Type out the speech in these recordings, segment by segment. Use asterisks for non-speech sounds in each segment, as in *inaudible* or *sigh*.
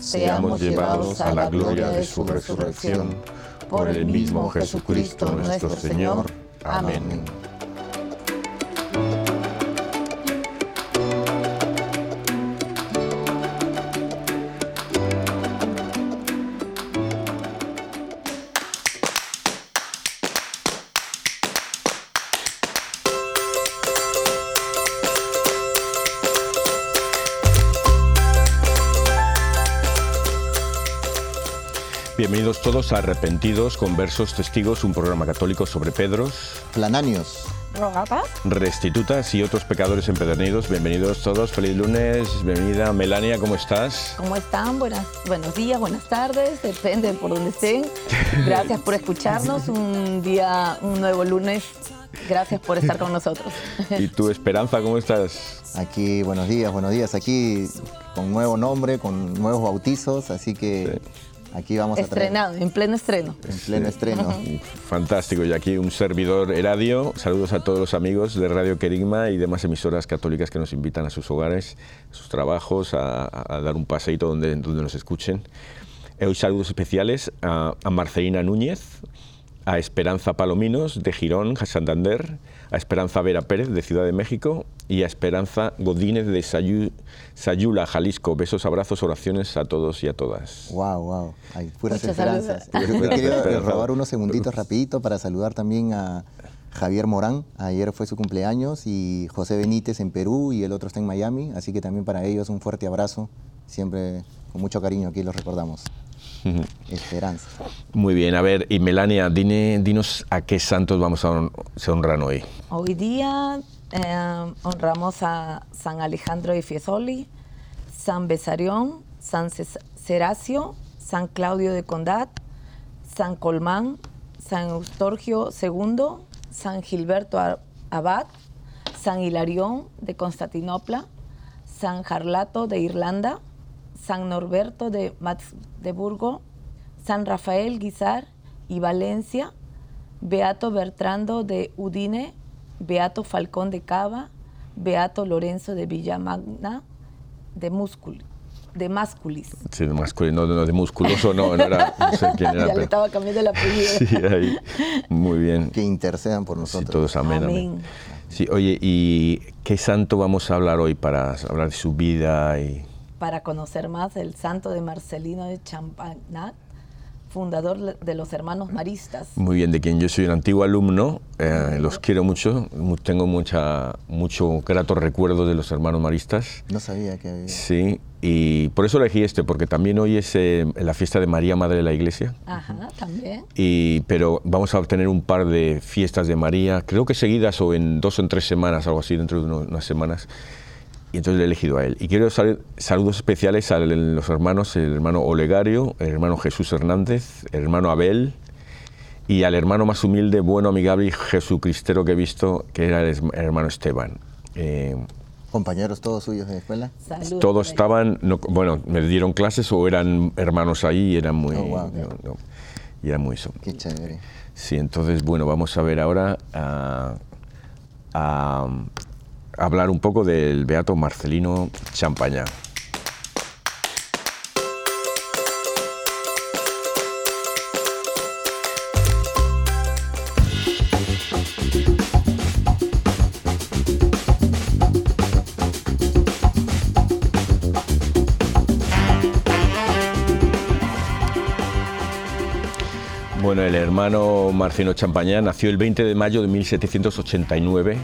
seamos llevados a la gloria de su resurrección, por el mismo Jesucristo nuestro Señor. Amén. Bienvenidos todos a Arrepentidos, Conversos, Testigos, un programa católico sobre Pedros, Plananios, Rogatas, Restitutas y otros pecadores empedernidos. Bienvenidos todos, feliz lunes, bienvenida Melania, ¿cómo estás? ¿Cómo están? Buenas, buenos días, buenas tardes, depende por donde estén. *laughs* Gracias por escucharnos, un día, un nuevo lunes. Gracias por estar con nosotros. ¿Y tu Esperanza, cómo estás? Aquí, buenos días, buenos días. Aquí con nuevo nombre, con nuevos bautizos, así que... Aquí vamos Estrenado, en pleno estreno. En pleno estreno. Fantástico. Y aquí un servidor Eradio. Saludos a todos los amigos de Radio Querigma y demás emisoras católicas que nos invitan a sus hogares, a sus trabajos, a, dar un paseíto donde, donde nos escuchen. Hoy saludos especiales a, a Marcelina Núñez, a Esperanza Palominos de Girón, Santander, a Esperanza Vera Pérez de Ciudad de México y a Esperanza Godínez de Sayula, Jalisco. Besos, abrazos, oraciones a todos y a todas. Wow, wow. Hay puras esperanzas. Yo quería robar unos segunditos rapidito para saludar también a Javier Morán. Ayer fue su cumpleaños y José Benítez en Perú y el otro está en Miami. Así que también para ellos un fuerte abrazo. Siempre con mucho cariño aquí los recordamos. Esperanza. Muy bien, a ver, y Melania, dinos a qué santos vamos a honrar hoy. Hoy día eh, honramos a San Alejandro de Fiesoli, San Besarión, San Seracio, San Claudio de Condat, San Colmán, San Eustorgio II, San Gilberto Abad, San Hilarión de Constantinopla, San Jarlato de Irlanda, San Norberto de Magdeburgo, San Rafael Guizar y Valencia, Beato Bertrando de Udine, Beato Falcón de Cava, Beato Lorenzo de Villamagna, de Múscul, de Másculis. Sí, de Másculis, no, de musculoso, no, no era, no sé quién era. *laughs* ya le estaba cambiando el apellido. *laughs* Sí, ahí, muy bien. Que intercedan por nosotros. Sí, todos amén, amén. Sí, oye, ¿y qué santo vamos a hablar hoy para hablar de su vida y para conocer más el santo de Marcelino de Champagnat, fundador de los hermanos maristas. Muy bien, de quien yo soy un antiguo alumno, eh, los quiero mucho, tengo mucha, mucho grato recuerdo de los hermanos maristas. No sabía que había. Sí, y por eso elegí este, porque también hoy es eh, la fiesta de María, Madre de la Iglesia. Ajá, también. Y, pero vamos a tener un par de fiestas de María, creo que seguidas o en dos o en tres semanas, algo así, dentro de unas semanas y entonces le he elegido a él. Y quiero dar saludos especiales a los hermanos, el hermano Olegario, el hermano Jesús Hernández, el hermano Abel y al hermano más humilde, bueno, amigable y jesucristero que he visto, que era el hermano Esteban. Eh, compañeros todos suyos de escuela. todos estaban, bueno, me dieron clases o eran hermanos ahí y eran muy, oh, y eran muy eso. Qué chévere. Sí, entonces, bueno, vamos a ver ahora a, a hablar un poco del Beato Marcelino Champañá. Bueno, el hermano Marcino Champañá nació el 20 de mayo de 1789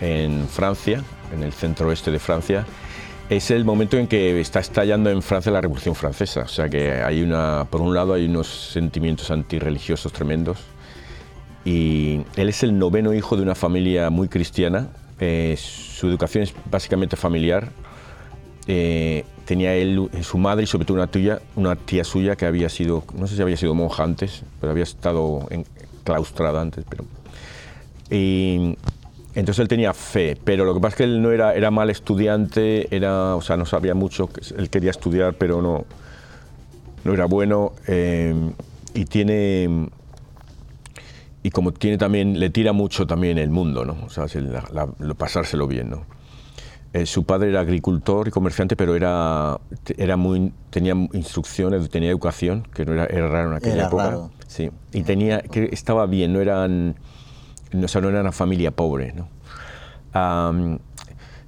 en Francia, en el centro oeste de Francia. Es el momento en que está estallando en Francia la Revolución Francesa. O sea que hay una, por un lado hay unos sentimientos antirreligiosos tremendos. Y él es el noveno hijo de una familia muy cristiana. Eh, su educación es básicamente familiar. Eh, tenía él, su madre y sobre todo una tía, una tía suya que había sido, no sé si había sido monja antes, pero había estado claustrada antes. Pero, y entonces él tenía fe, pero lo que pasa es que él no era, era mal estudiante, era, o sea, no sabía mucho, él quería estudiar, pero no, no era bueno. Eh, y tiene y como tiene también, le tira mucho también el mundo, ¿no? O sea, pasárselo bien, ¿no? Eh, su padre era agricultor y comerciante, pero era, era muy, tenía instrucciones, tenía educación, que no era, era raro en aquella época. Sí, y tenía, que estaba bien, no eran, no, no era una familia pobre. ¿no?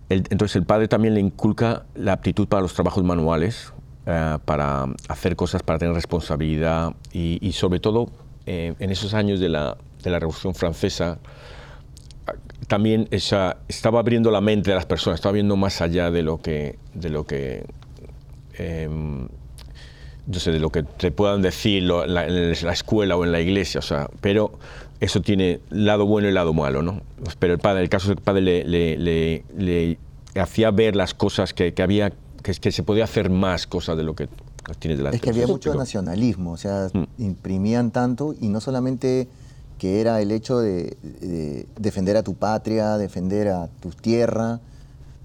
entonces el padre también le inculca la aptitud para los trabajos manuales, eh, para hacer cosas, para tener responsabilidad y, sobre todo eh, en esos años de la, de la Revolución Francesa, también esa, estaba abriendo la mente de las personas, estaba viendo más allá de lo que, de lo que em, sé, de lo que te puedan decir en la escuela o en la iglesia, o sea, pero eso tiene lado bueno y lado malo, ¿no? Pero el padre, el caso es que el padre le, le, hacía ver las cosas que, que había, que, que, se podía hacer más cosas de lo que tienes delante. Es que había mucho nacionalismo, o sea, mm. imprimían tanto y no solamente que era el hecho de, defender a tu patria, defender a tu tierra,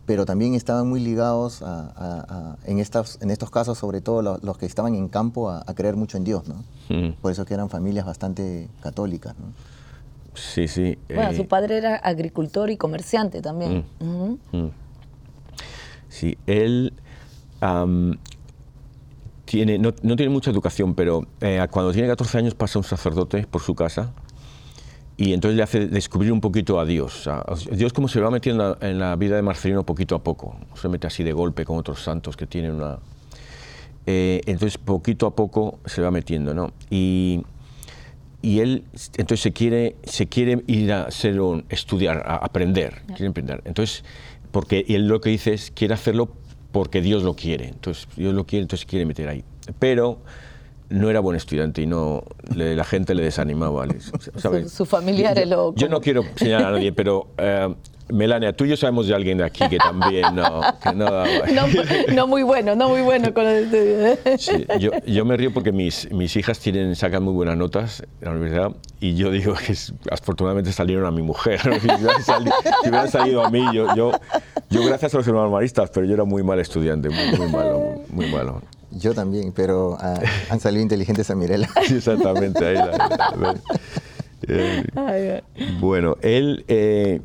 pero también estaban muy ligados en, estas, en estos casos, sobre todo los, que estaban en campo, a, creer mucho en Dios, ¿no? Por eso que eran familias bastante católicas, ¿no? Sí, sí. Bueno, su eh, padre era agricultor y comerciante también. Mm, mm. Sí, él tiene, no, tiene mucha educación, pero eh, cuando tiene 14 años pasa un sacerdote por su casa y entonces le hace descubrir un poquito a Dios. Dios como se va metiendo en la vida de Marcelino poquito a poco, se mete así de golpe con otros santos que tienen una... Eh, entonces poquito a poco se va metiendo, ¿no? Y, y él entonces se quiere, se quiere ir a ser un, estudiar, a aprender, quiere aprender. Entonces, porque y él lo que dice es, quiere hacerlo porque Dios lo quiere. Entonces, Dios lo quiere, entonces quiere meter ahí. Pero no era buen estudiante y no la gente le desanimaba. *laughs* Su, familiar lo... Yo no quiero señalar a nadie, pero eh, Melania, tú y yo sabemos de alguien de aquí que también no... *laughs* no, muy bueno, no muy bueno con el estudio. yo, yo, me río porque mis, mis hijas tienen, sacan muy buenas notas en la universidad y yo digo que afortunadamente salieron a mi mujer. *laughs* Si hubieran salido, a mí, yo, yo, yo gracias a los hermanos maristas, pero yo era muy mal estudiante, muy, muy malo, muy malo. Yo también, pero ah, *laughs* han salido inteligentes a Mirela. Sí, exactamente. Ahí *laughs* eh, bueno, él, eh,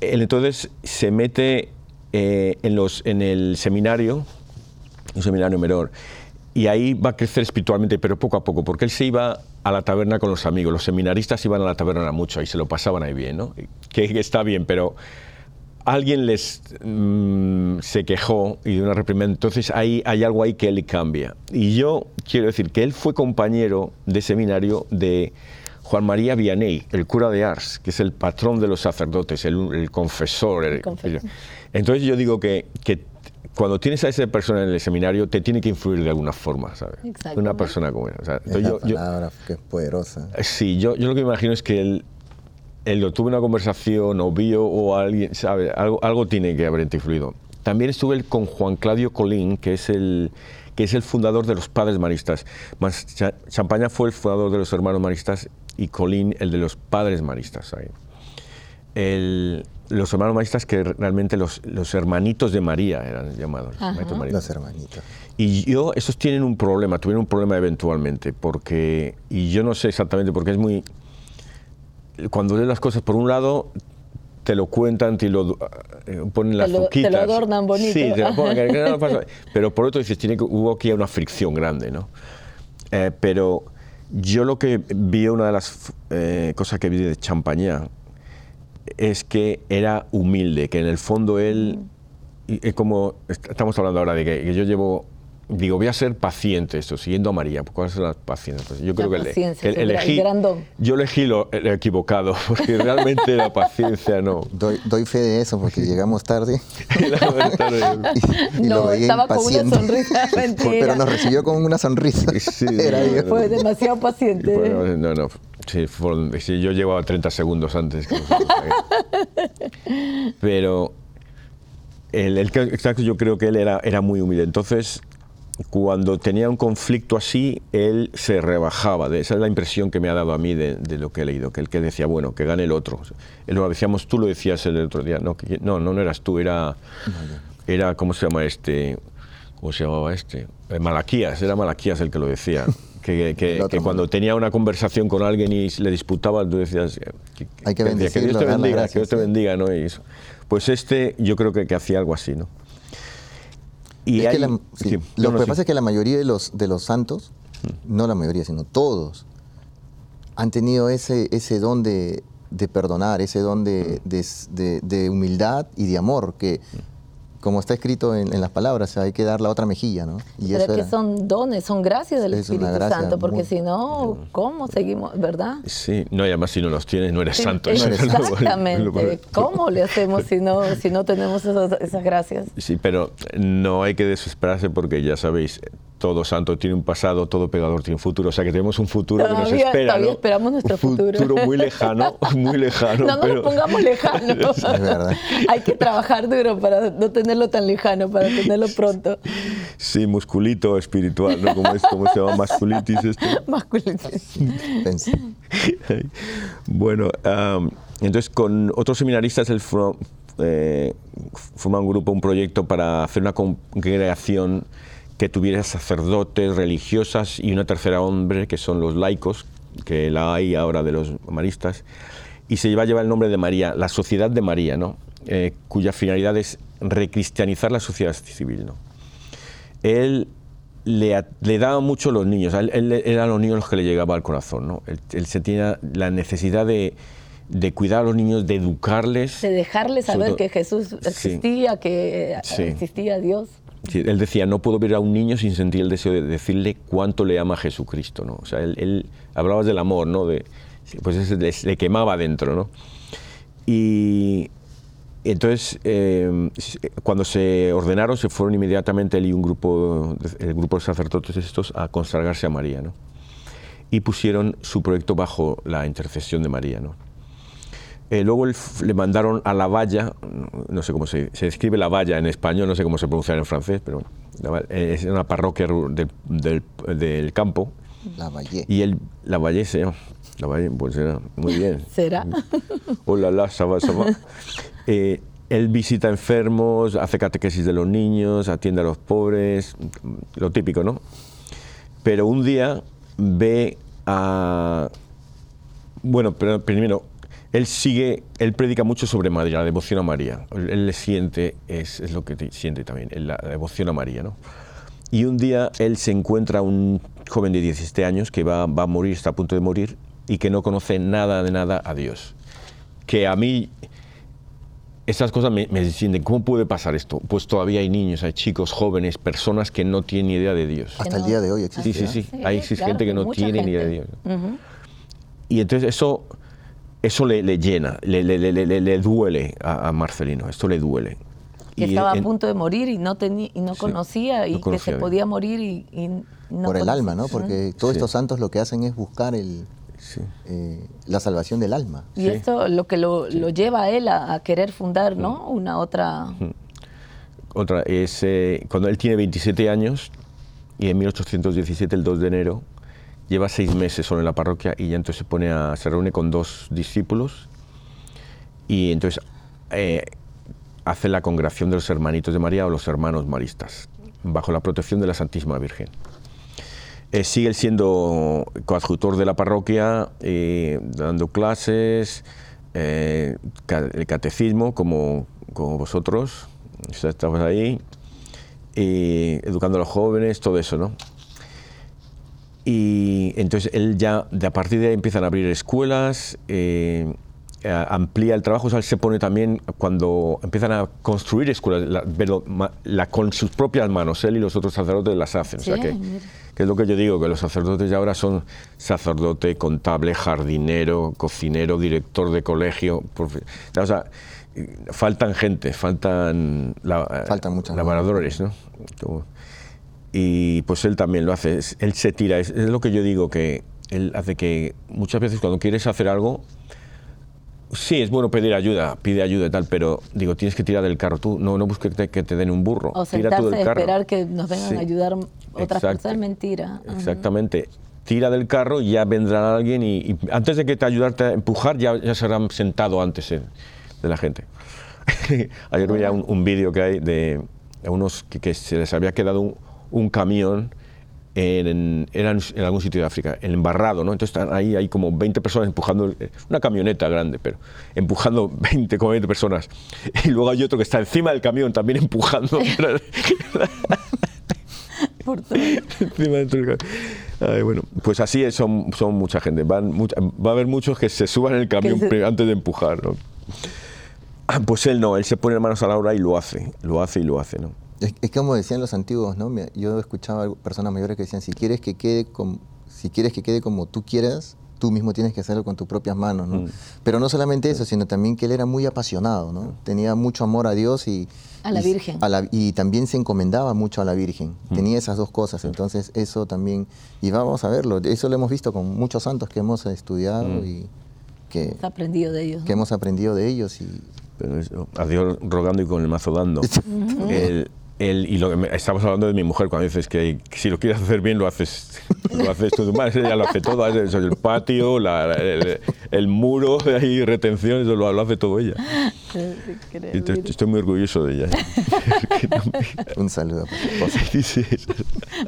él, entonces se mete eh, en, los, en el seminario, un seminario menor, y ahí va a crecer espiritualmente, pero poco a poco, porque él se iba a la taberna con los amigos. Los seminaristas iban a la taberna mucho y se lo pasaban ahí bien, ¿no? Que, que está bien, pero alguien les mm, se quejó y de una reprimenda, entonces hay, hay algo ahí que él cambia. Y yo quiero decir que él fue compañero de seminario de Juan María Vianney, el cura de Ars, que es el patrón de los sacerdotes, el, confesor. entonces yo digo que, que, cuando tienes a esa persona en el seminario, te tiene que influir de alguna forma, ¿sabes? Una persona como él. O palabra que es poderosa. Sí, yo, yo lo que me imagino es que él él tuve una conversación o vio o alguien, ¿sabe? Algo, algo tiene que haber influido. También estuve con Juan Claudio Colín, que es el, que es el fundador de los Padres Maristas. Champaña fue el fundador de los Hermanos Maristas y Colín el de los Padres Maristas. los hermanos maristas que realmente los, los, hermanitos de María eran llamados. Los hermanitos. Y yo, esos tienen un problema, tuvieron un problema eventualmente, porque, y yo no sé exactamente, porque es muy, cuando lees las cosas, por un lado, te lo cuentan, te lo eh, ponen las te Te lo adornan bonito. Sí, te lo ponen, *laughs* pero por otro dices, tiene, hubo aquí una fricción grande, ¿no? Eh, pero yo lo que vi, una de las eh, cosas que vi de Champañá, es que era humilde, que en el fondo él, es como, estamos hablando ahora de que yo llevo digo, voy a ser paciente esto, siguiendo a María. ¿Cuál es la paciencia? Pues yo creo que, le, elegí, yo elegí lo, equivocado, *laughs* porque realmente la paciencia no. Doy, doy fe de eso, porque *laughs* llegamos tarde. y, *laughs* no, estaba con una sonrisa, Pero nos recibió con una sonrisa. Sí, Fue demasiado paciente. ¿eh? no, no. Sí, yo llevaba 30 segundos antes. Pero el, el, exacto, yo creo que él era, era muy humilde. Entonces, cuando tenía un conflicto así, él se rebajaba. esa es la impresión que me ha dado a mí de, lo que he leído, que él que decía, bueno, que gane el otro. Lo decíamos, tú lo decías el otro día, no, no, no, eras tú, era, era, ¿cómo se llama este? ¿Cómo se llamaba este? Eh, Malaquías, era Malaquías el que lo decía. *laughs* Que, que, cuando tenía una conversación con alguien y le disputaba, tú decías, que, Hay que, Dios te bendiga, que Dios te bendiga, ¿no? Y pues este yo creo que, hacía algo así, ¿no? Lo que pasa es que la mayoría de los, de los santos, mm. no la mayoría, sino todos, han tenido ese, ese don de, perdonar, ese don de, mm. de, humildad y de amor, que mm como está escrito en, las palabras, hay que dar la otra mejilla, ¿no? Y Pero es que son dones, son gracias del Espíritu Santo, porque si no, ¿cómo seguimos, verdad? Sí, no, y además si no los tienes, no eres santo. Exactamente. ¿Cómo le hacemos si no, si no tenemos esas, esas gracias? Sí, pero no hay que desesperarse porque ya sabéis, todo santo tiene un pasado, todo pegador tiene un futuro. O sea que tenemos un futuro que nos espera. Todavía esperamos nuestro un futuro. muy lejano, muy lejano. No nos pongamos lejanos. es verdad. Hay que trabajar duro para no tenerlo tan lejano, para tenerlo pronto. Sí, musculito espiritual, ¿no? ¿Cómo, es, cómo se llama? Masculitis esto. *laughs* Masculitis. bueno, entonces con otros seminaristas el eh, forma un grupo, un proyecto para hacer una congregación que tuviera sacerdotes, religiosas y una tercera hombre, que son los laicos, que la hay ahora de los maristas, y se lleva a llevar el nombre de María, la Sociedad de María, ¿no? Eh, cuya finalidad es recristianizar la sociedad civil. ¿no? Él le, le, daba mucho a los niños, él, él, eran los niños los que le llegaba al corazón. ¿no? Él, se tenía la necesidad de, de, cuidar a los niños, de educarles. De dejarles saber que Jesús existía, que existía Dios él decía, no puedo ver a un niño sin sentir el deseo de decirle cuánto le ama a Jesucristo, ¿no? O sea, él, hablaba del amor, ¿no? De, pues le, quemaba dentro, ¿no? Y entonces, eh, cuando se ordenaron, se fueron inmediatamente él y un grupo, el grupo de sacerdotes estos, a consagrarse a María, ¿no? Y pusieron su proyecto bajo la intercesión de María, ¿no? Eh, luego le mandaron a La Valla, no sé cómo se, se escribe La Valla en español, no sé cómo se pronuncia en francés, pero es una parroquia del, campo. La Valle. Y él, La Valle se llama. La Valle, pues será, muy bien. *laughs* ¿Será? Hola, la, ça va, eh, él visita enfermos, hace catequesis de los niños, atiende a los pobres, lo típico, ¿no? Pero un día ve a... Bueno, pero primero, él sigue, él predica mucho sobre María, la devoción a María. Él, le siente, es, es, lo que siente también, la devoción a María, ¿no? Y un día él se encuentra un joven de 17 años que va, va a morir, está a punto de morir, y que no conoce nada de nada a Dios. Que a mí esas cosas me, me sienten, ¿cómo puede pasar esto? Pues todavía hay niños, hay chicos, jóvenes, personas que no tienen ni idea de Dios. Hasta el día de hoy existe. Sí, sí, sí. hay gente que no tiene ni idea de Dios. Y entonces eso eso le, llena, le, le, duele a, Marcelino, esto le duele. Que estaba a punto de morir y no, tenía, y no conocía y que se podía morir y, no Por el alma, ¿no? Porque todos estos santos lo que hacen es buscar el, eh, la salvación del alma. Y esto lo que lo, lleva a él a, querer fundar, ¿no? Una otra... Otra, es eh, cuando él tiene 27 años y en 1817, el 2 de enero, lleva seis meses solo en la parroquia y ya entonces se pone a, se reúne con dos discípulos y entonces eh, hace la congregación de los hermanitos de María o los hermanos maristas, bajo la protección de la Santísima Virgen. Eh, sigue siendo coadjutor de la parroquia, eh, dando clases, el catecismo, como, como vosotros, estamos ahí, educando a los jóvenes, todo eso, ¿no? Y entonces él ya, de a partir de ahí empiezan a abrir escuelas, eh, amplía el trabajo, o sea, él se pone también cuando empiezan a construir escuelas, la, con sus propias manos, él y los otros sacerdotes las hacen. o sea, que, que, es lo que yo digo, que los sacerdotes ya ahora son sacerdote, contable, jardinero, cocinero, director de colegio. O sea, faltan gente, faltan, la, faltan lavadores, ¿no? y pues él también lo hace, él se tira, es, lo que yo digo, que él hace que muchas veces cuando quieres hacer algo, sí, es bueno pedir ayuda, pide ayuda y tal, pero digo, tienes que tirar del carro tú, no, no busques que te, den un burro. O sentarse tú esperar que nos vengan a ayudar otras personas es mentira. Exactamente. Tira del carro y ya vendrá alguien y, antes de que te ayudarte a empujar ya, ya se habrán sentado antes de la gente. *laughs* Ayer veía un, un vídeo que hay de unos que, que se les había quedado un, un camión en, en, algún sitio de África, en embarrado, ¿no? Entonces están ahí hay como 20 personas empujando, una camioneta grande, pero empujando *laughs* 20, como 20 personas. Y luego hay otro que está encima del camión también empujando. *laughs* Por bueno, pues así es, son, son mucha gente. Van, va a haber muchos que se suban en el camión antes de empujar, ¿no? Pues él no, él se pone manos a la obra y lo hace, lo hace y lo hace, ¿no? Es, como decían los antiguos, ¿no? Yo escuchaba personas mayores que decían, si quieres que quede como, si quieres que quede como tú quieras, tú mismo tienes que hacerlo con tus propias manos, ¿no? Mm. Pero no solamente eso, sino también que él era muy apasionado, ¿no? Tenía mucho amor a Dios y... A la Virgen. y también se encomendaba mucho a la Virgen. Mm. Tenía esas dos cosas, entonces eso también... Y vamos a verlo, eso lo hemos visto con muchos santos que hemos estudiado mm. y que... aprendido de ellos. Que hemos aprendido de ellos y... Pero a Dios rogando y con el mazo dando. *laughs* el, y lo que estamos hablando de mi mujer cuando dices que, si lo quieres hacer bien lo haces *laughs* lo haces tú más ella lo hace todo el patio el, muro *laughs* ahí retención eso lo, hace todo ella. Estoy muy orgulloso de ella. *laughs* Un saludo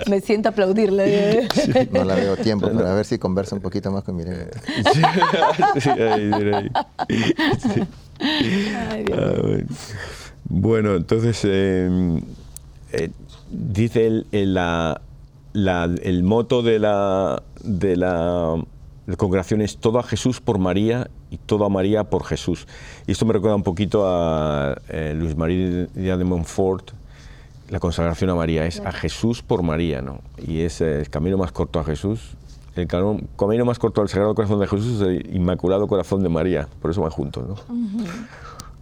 me siento a aplaudirle no la veo tiempo pero a ver si conversa un poquito más con mi sí, ahí, ahí. Ay, Dios. Ah, bueno. Bueno, entonces em, eh, dice el, el, moto de la, de la, congregación es todo a Jesús por María y todo a María por Jesús. Y esto me recuerda un poquito a eh, Luis María de Montfort, la consagración a María, es a Jesús por María, ¿no? Y es el camino más corto a Jesús. El camino más corto al Sagrado Corazón de Jesús es el Inmaculado Corazón de María, por eso van juntos, ¿no?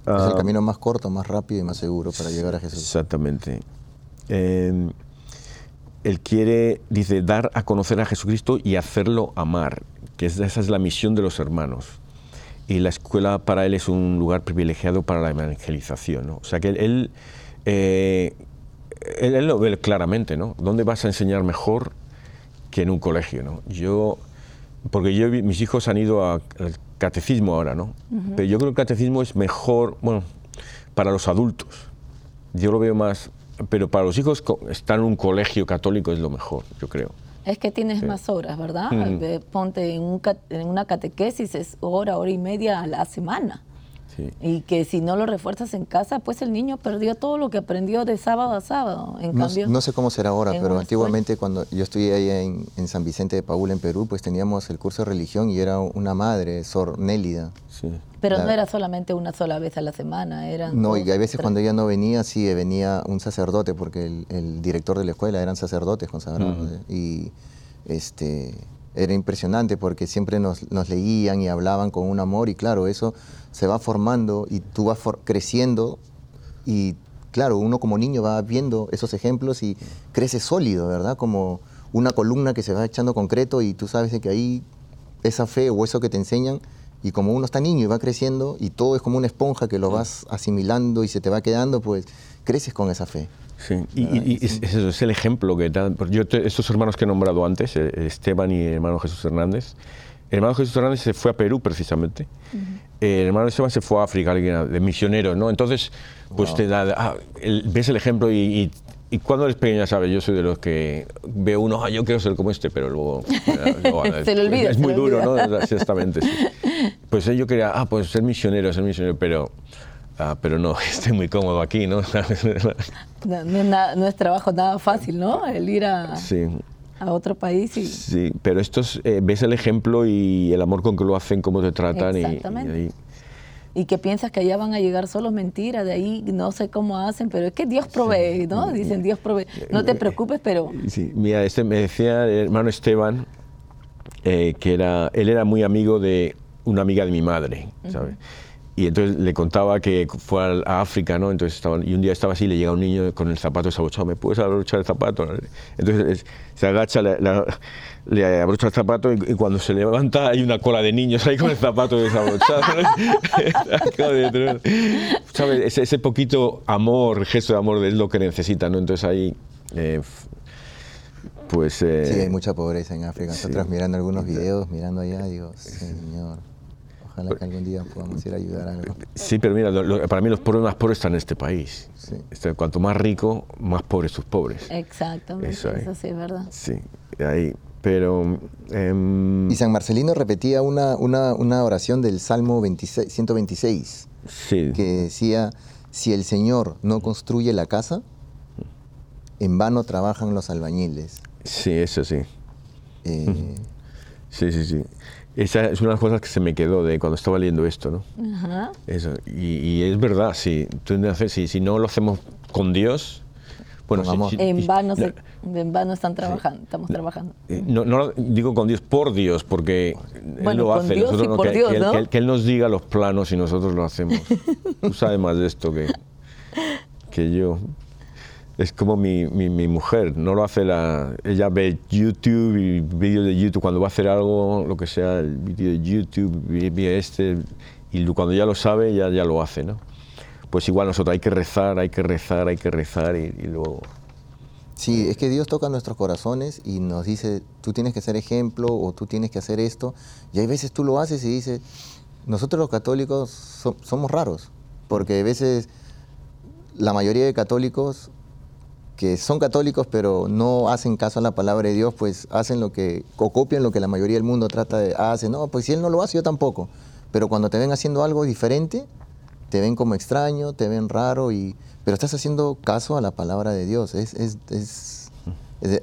Es el ah. camino más corto, más rápido y más seguro para llegar a Jesús. Exactamente. Em, él quiere, dice, dar a conocer a Jesucristo y hacerlo amar, que esa es la misión de los hermanos. Y la escuela para él es un lugar privilegiado para la evangelización. O sea que él, eh, él, él, lo ve claramente, ¿no? ¿Dónde vas a enseñar mejor que en un colegio, ¿no? Yo, porque yo, mis hijos han ido al catecismo ahora, ¿no? Pero yo creo que el catecismo es mejor, bueno, para los adultos. Yo lo veo más, pero para los hijos estar en un colegio católico es lo mejor, yo creo. Es que tienes más horas, ¿verdad? Ponte en, en, una catequesis, es hora, hora y media a la semana. Y que si no lo refuerzas en casa, pues el niño perdió todo lo que aprendió de sábado a sábado. En no, cambio, no sé cómo será ahora, pero antiguamente cuando yo estuve ahí en, San Vicente de Paúl, en Perú, pues teníamos el curso de religión y era una madre, Sor Nélida. Sí. Pero no era solamente una sola vez a la semana, eran... No, y a veces cuando ella no venía, sí, venía un sacerdote, porque el, director de la escuela eran sacerdotes consagrados. Y este era impresionante porque siempre nos, nos, leían y hablaban con un amor y claro, eso se va formando y tú vas creciendo y claro, uno como niño va viendo esos ejemplos y crece sólido, ¿verdad? Como una columna que se va echando concreto y tú sabes de que ahí esa fe o eso que te enseñan y como uno está niño y va creciendo y todo es como una esponja que lo vas asimilando y se te va quedando, pues creces con esa fe. Sí, y, es, eso es el ejemplo que dan. Yo estos hermanos que he nombrado antes, eh, Esteban y el hermano Jesús Hernández, El hermano Jesús Hernández se fue a Perú precisamente. El hermano Esteban se fue a África, de misionero, ¿no? Entonces, pues te da, ah, ves el ejemplo y, y, cuando eres pequeña, sabes, yo soy de los que veo uno, ah, yo quiero ser como este, pero luego... *laughs* se lo olvida, es muy duro, ¿no? Exactamente, sí. *laughs* Pues yo quería, ah, pues ser misionero, ser misionero, pero... Ah, pero no, *laughs* estoy muy cómodo aquí, ¿no? no, es trabajo nada fácil, ¿no? El ir a, a otro país. Y... Sí, pero estos, eh, ves el ejemplo y el amor con que lo hacen, cómo te tratan. Exactamente. Y, y, que piensas que allá van a llegar solos, mentira, de ahí no sé cómo hacen, pero es que Dios provee, ¿no? Dicen Dios provee. No te preocupes, pero... Sí, mira, este me decía el hermano Esteban, eh, que era, él era muy amigo de una amiga de mi madre, ¿sabes? Y entonces le contaba que fue a África, ¿no? Entonces estaban, y un día estaba así, y le llega un niño con el zapato desabrochado, ¿me puedes abrochar el zapato? Entonces se agacha, le abrocha el zapato y, cuando se levanta hay una cola de niños ahí con el zapato desabrochado. *laughs* ¿Sabes? Ese, ese, poquito amor, gesto de amor es lo que necesita, ¿no? Entonces ahí... Eh, pues, eh, sí, hay mucha pobreza en África. Nosotros mirando algunos videos, mirando allá, digo, Señor. Ojalá que algún día podamos ir a ayudar a algo. Sí, pero mira, para mí los pobres más pobres están en este país. Este, cuanto más rico, más pobres sus pobres. Exactamente, eso, sí es verdad. Sí, ahí. Pero... Em, y San Marcelino repetía una, una, una oración del Salmo 26, 126, sí. que decía, si el Señor no construye la casa, en vano trabajan los albañiles. Sí, eso sí. Eh, sí, sí, sí. Esa es una de las cosas que se me quedó de cuando estaba leyendo esto, ¿no? Ajá. Eso. Y, es verdad, si, si, si no lo hacemos con Dios, bueno, en, vano en vano están trabajando, estamos trabajando. No, no, digo con Dios, por Dios, porque Él lo hace. que, él, nos diga los planos y nosotros lo hacemos. *laughs* Tú sabes más de esto que, que yo es como mi, mi, mujer, no lo hace la... Ella ve YouTube y vídeos de YouTube, cuando va a hacer algo, lo que sea, el vídeo de YouTube, ve este, y cuando ya lo sabe, ya, ya lo hace, ¿no? Pues igual nosotros hay que rezar, hay que rezar, hay que rezar y, luego... Sí, es que Dios toca nuestros corazones y nos dice, tú tienes que ser ejemplo o tú tienes que hacer esto. Y hay veces tú lo haces y dices, nosotros los católicos somos raros, porque a veces la mayoría de católicos que son católicos pero no hacen caso a la palabra de Dios, pues hacen lo que, o copian lo que la mayoría del mundo trata de hacer. No, pues si él no lo hace, yo tampoco. Pero cuando te ven haciendo algo diferente, te ven como extraño, te ven raro, y, pero estás haciendo caso a la palabra de Dios. Es, es, es,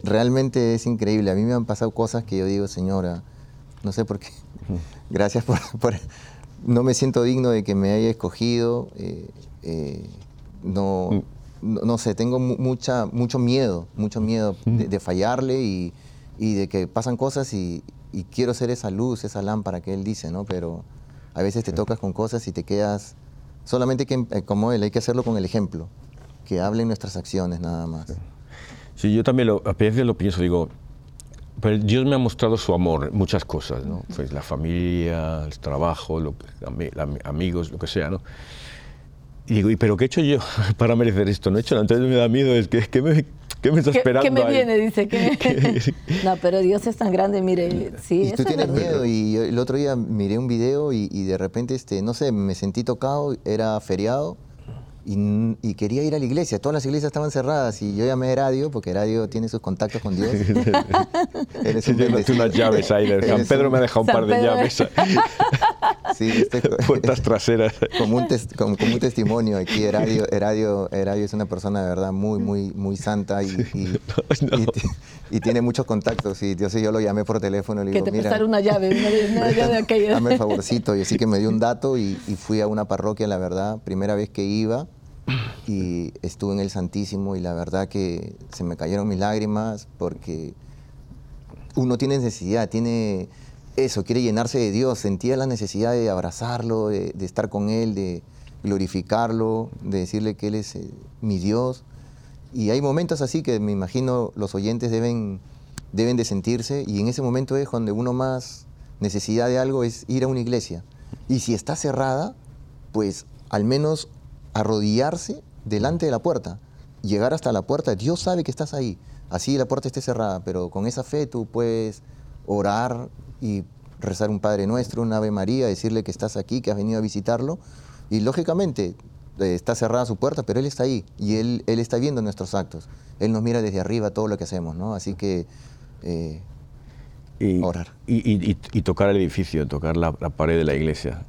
realmente es increíble. A mí me han pasado cosas que yo digo, señora, no sé por qué. *laughs* Gracias por, No me siento digno de que me haya escogido. Eh, eh, no, no, sé, tengo mucha, mucho miedo, mucho miedo de, fallarle y, de que pasan cosas y, quiero ser esa luz, esa lámpara que él dice, ¿no? Pero a veces te tocas con cosas y te quedas, solamente que, eh, como él, hay que hacerlo con el ejemplo, que hablen nuestras acciones nada más. Sí, yo también lo, a veces lo pienso, digo, pero Dios me ha mostrado su amor, muchas cosas, ¿no? Pues la familia, el trabajo, lo, amigos, lo que sea, ¿no? Y digo, ¿y pero qué he hecho yo *laughs* para merecer esto? No he hecho nada, entonces me da miedo, es que, ¿qué me, qué me está esperando? ¿Qué me viene? Dice que... *laughs* no, pero Dios es tan grande, mire, sí. Y tú tienes miedo, y el otro día miré un video y, y, de repente, este, no sé, me sentí tocado, era feriado, y, quería ir a la iglesia. Todas las iglesias estaban cerradas y yo llamé a Radio porque Radio tiene sus contactos con Dios. *laughs* Eres *laughs* un unas llaves ahí. *laughs* San Pedro me ha dejado un par de llaves. sí, este, Puertas traseras. Como un, como, un, testimonio aquí. Radio, Radio, es una persona de verdad muy, muy, muy santa y, y, tiene muchos contactos. Y yo, yo lo llamé por teléfono y le digo, que te mira, una llave, una, llave aquella. Dame el favorcito. Y así que me dio un dato y fui a una parroquia, la verdad, primera vez que iba y estuve en el Santísimo y la verdad que se me cayeron mis lágrimas porque uno tiene necesidad, tiene eso, quiere llenarse de Dios, sentía la necesidad de abrazarlo, de, estar con Él, de glorificarlo, de decirle que Él es eh, mi Dios. Y hay momentos así que me imagino los oyentes deben, deben de sentirse y en ese momento es donde uno más necesidad de algo es ir a una iglesia. Y si está cerrada, pues al menos arrodillarse delante de la puerta, llegar hasta la puerta, Dios sabe que estás ahí, así la puerta esté cerrada, pero con esa fe tú puedes orar y rezar un Padre Nuestro, un Ave María, decirle que estás aquí, que has venido a visitarlo. Y lógicamente eh, está cerrada su puerta, pero Él está ahí y Él, él está viendo nuestros actos. Él nos mira desde arriba todo lo que hacemos, ¿no? Así que eh, y, orar. Y, tocar el edificio, tocar la, pared de la iglesia.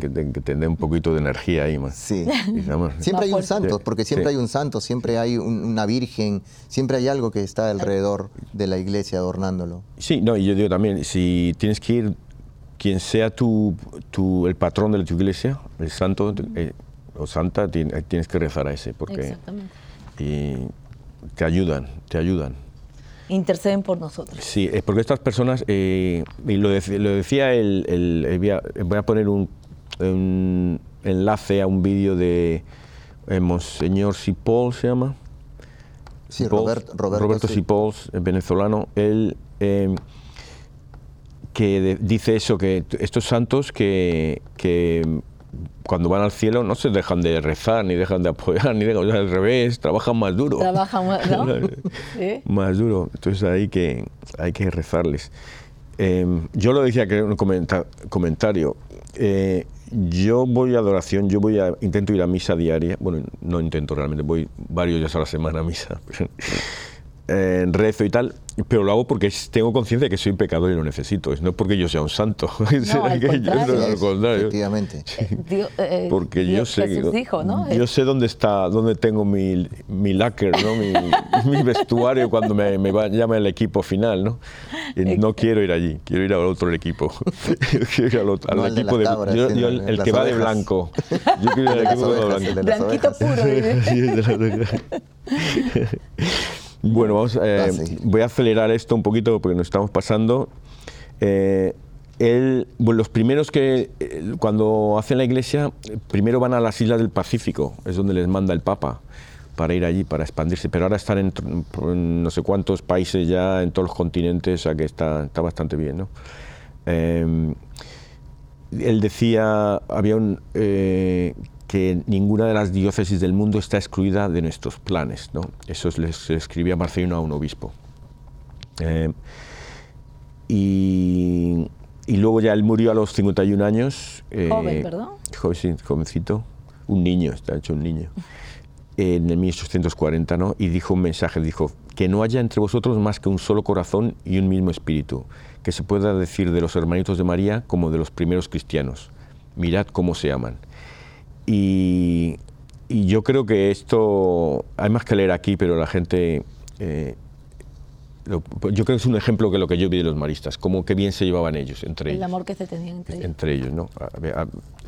que, tener un poquito de energía ahí más. Sí. *laughs* siempre hay un santo, porque siempre hay un santo, siempre hay una virgen, siempre hay algo que está alrededor de la iglesia adornándolo. Sí, no, y yo digo también, si tienes que ir, quien sea tu, tu el patrón de tu iglesia, el santo eh, o santa, tienes que rezar a ese, porque Exactamente. Y te ayudan, te ayudan interceden por nosotros. Sí, es porque estas personas, eh, y lo, decía el, voy, a, poner un, enlace a un vídeo de eh, Monseñor Cipoll, se llama. Sí, Roberto, Roberto Cipoll, venezolano, él eh, que dice eso, que estos santos que, que cuando van al cielo no se dejan de rezar, ni dejan de apoyar, *laughs* ni dejan, al revés, trabajan más duro. Trabajan más, ¿no? *laughs* Más duro. Entonces hay que, hay que rezarles. Em, yo lo decía que era un comentario. Eh, yo voy a adoración, yo voy a, intento ir a misa diaria. Bueno, no intento realmente, voy varios días a la semana a misa. *laughs* Eh, rezo y tal, pero lo hago porque tengo conciencia de que soy pecador y lo necesito. No porque yo sea un santo. *laughs* No, al contrario. Efectivamente. *laughs* Eh, eh, porque yo sé, dijo, ¿no? yo sé dónde está, dónde tengo mi, mi lacquer, ¿no? mi, *laughs* vestuario cuando me, me llama el equipo final, ¿no? Y no quiero ir allí, quiero ir al otro equipo. quiero ir al, otro, al equipo de, yo, el, que va de blanco. Yo quiero ir al equipo de blanco. Blanquito puro. Bueno, vamos, eh, ah, voy a acelerar esto un poquito porque nos estamos pasando. Eh, los primeros que, eh, cuando hacen la iglesia, primero van a las islas del Pacífico, es donde les manda el Papa para ir allí, para expandirse, pero ahora están en, no sé cuántos países ya, en todos los continentes, o sea que está, está bastante bien. ¿no? él decía, había un, que ninguna de las diócesis del mundo está excluida de nuestros planes. ¿no? Eso les escribía Marcelino a un obispo. Eh, y, y, luego ya él murió a los 51 años. Eh, Joven, ¿verdad? Joven, jovencito, un niño, está hecho un niño, en el 1840, ¿no? y dijo un mensaje, dijo, que no haya entre vosotros más que un solo corazón y un mismo espíritu, que se pueda decir de los hermanitos de María como de los primeros cristianos. Mirad cómo se aman. Y, yo creo que esto, hay más que leer aquí, pero la gente, eh, yo creo que es un ejemplo que lo que yo vi de los maristas, cómo que bien se llevaban ellos, entre ellos. El amor que se tenían entre ellos. Entre ellos, ¿no?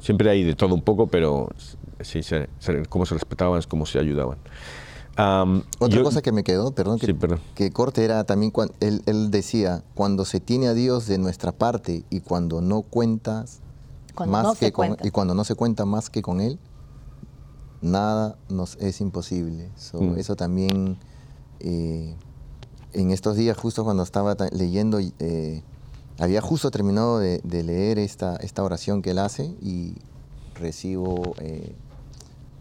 siempre hay de todo un poco, pero sí, cómo se respetaban, cómo se ayudaban. Otra cosa que me quedó, perdón, que, corte era también cuando él, él, decía, cuando se tiene a Dios de nuestra parte y cuando no cuentas más que con, y cuando no se cuenta más que con Él, nada nos es imposible. Mm. Eso también, eh, en estos días, justo cuando estaba leyendo, eh, había justo terminado de, leer esta, esta oración que Él hace y recibo eh,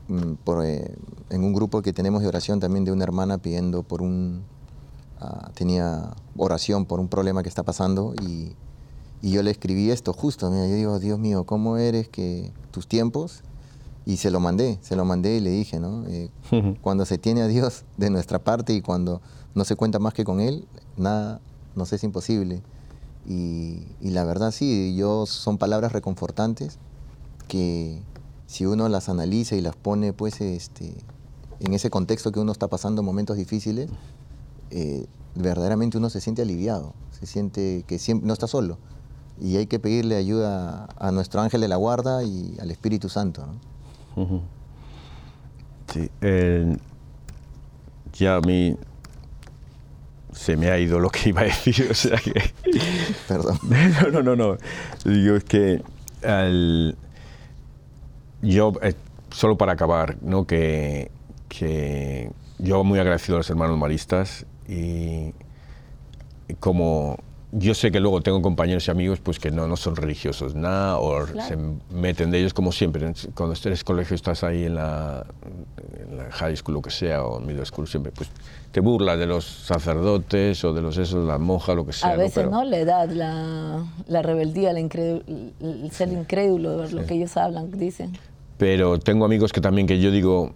mm, por, en un grupo que tenemos de oración también de una hermana pidiendo por un... Ah, tenía oración por un problema que está pasando y y yo le escribí esto justo, mira, yo digo, Dios mío, ¿cómo eres que tus tiempos? Y se lo mandé, se lo mandé y le dije, ¿no? Eh, cuando se tiene a Dios de nuestra parte y cuando no se cuenta más que con Él, nada nos es imposible. Y, la verdad sí, yo son palabras reconfortantes que si uno las analiza y las pone pues este, en ese contexto que uno está pasando momentos difíciles, eh, verdaderamente uno se siente aliviado, se siente que siempre no está solo y hay que pedirle ayuda a nuestro ángel de la guarda y al Espíritu Santo. Sí, ya a mí se me ha ido lo que iba a decir, *laughs* o sea que... Perdón. *laughs* No, no, no, no. Digo, es que yo, eh, solo para acabar, ¿no? que, que yo muy agradecido a los hermanos maristas y como yo sé que luego tengo compañeros y amigos pues que no, no son religiosos nada o se meten de ellos como siempre. Cuando eres colegio estás ahí en la, high school, lo que sea, o middle school, siempre pues te burlas de los sacerdotes o de los esos, las monjas, lo que sea. A veces, ¿no? La edad, la, la rebeldía, el, ser incrédulo, lo que ellos hablan, dicen. Pero tengo amigos que también que yo digo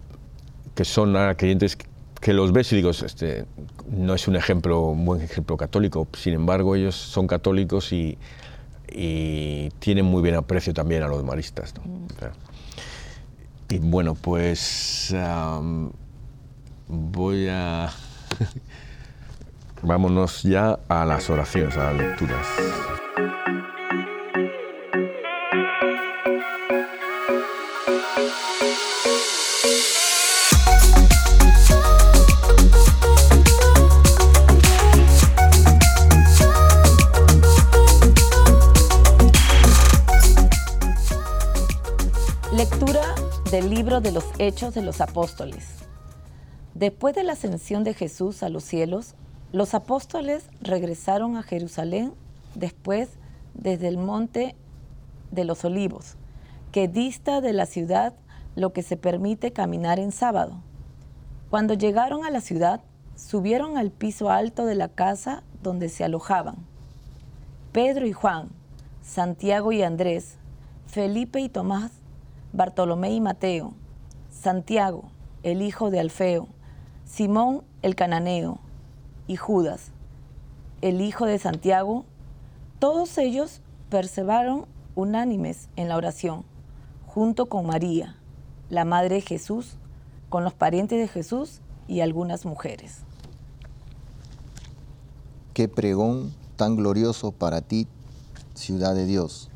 que son creyentes que los ves y digo, este, no es un ejemplo, un buen ejemplo católico, sin embargo ellos son católicos y, y tienen muy bien aprecio también a los maristas. ¿no? Mm. Y bueno, pues voy a... *laughs* Vámonos ya a las oraciones, a las lecturas. Del libro de los Hechos de los Apóstoles. Después de la ascensión de Jesús a los cielos, los apóstoles regresaron a Jerusalén después desde el monte de los olivos, que dista de la ciudad lo que se permite caminar en sábado. Cuando llegaron a la ciudad, subieron al piso alto de la casa donde se alojaban. Pedro y Juan, Santiago y Andrés, Felipe y Tomás, Bartolomé y Mateo, Santiago, el hijo de Alfeo, Simón el cananeo y Judas, el hijo de Santiago, todos ellos perseveraron unánimes en la oración, junto con María, la madre de Jesús, con los parientes de Jesús y algunas mujeres. Qué pregón tan glorioso para ti, ciudad de Dios.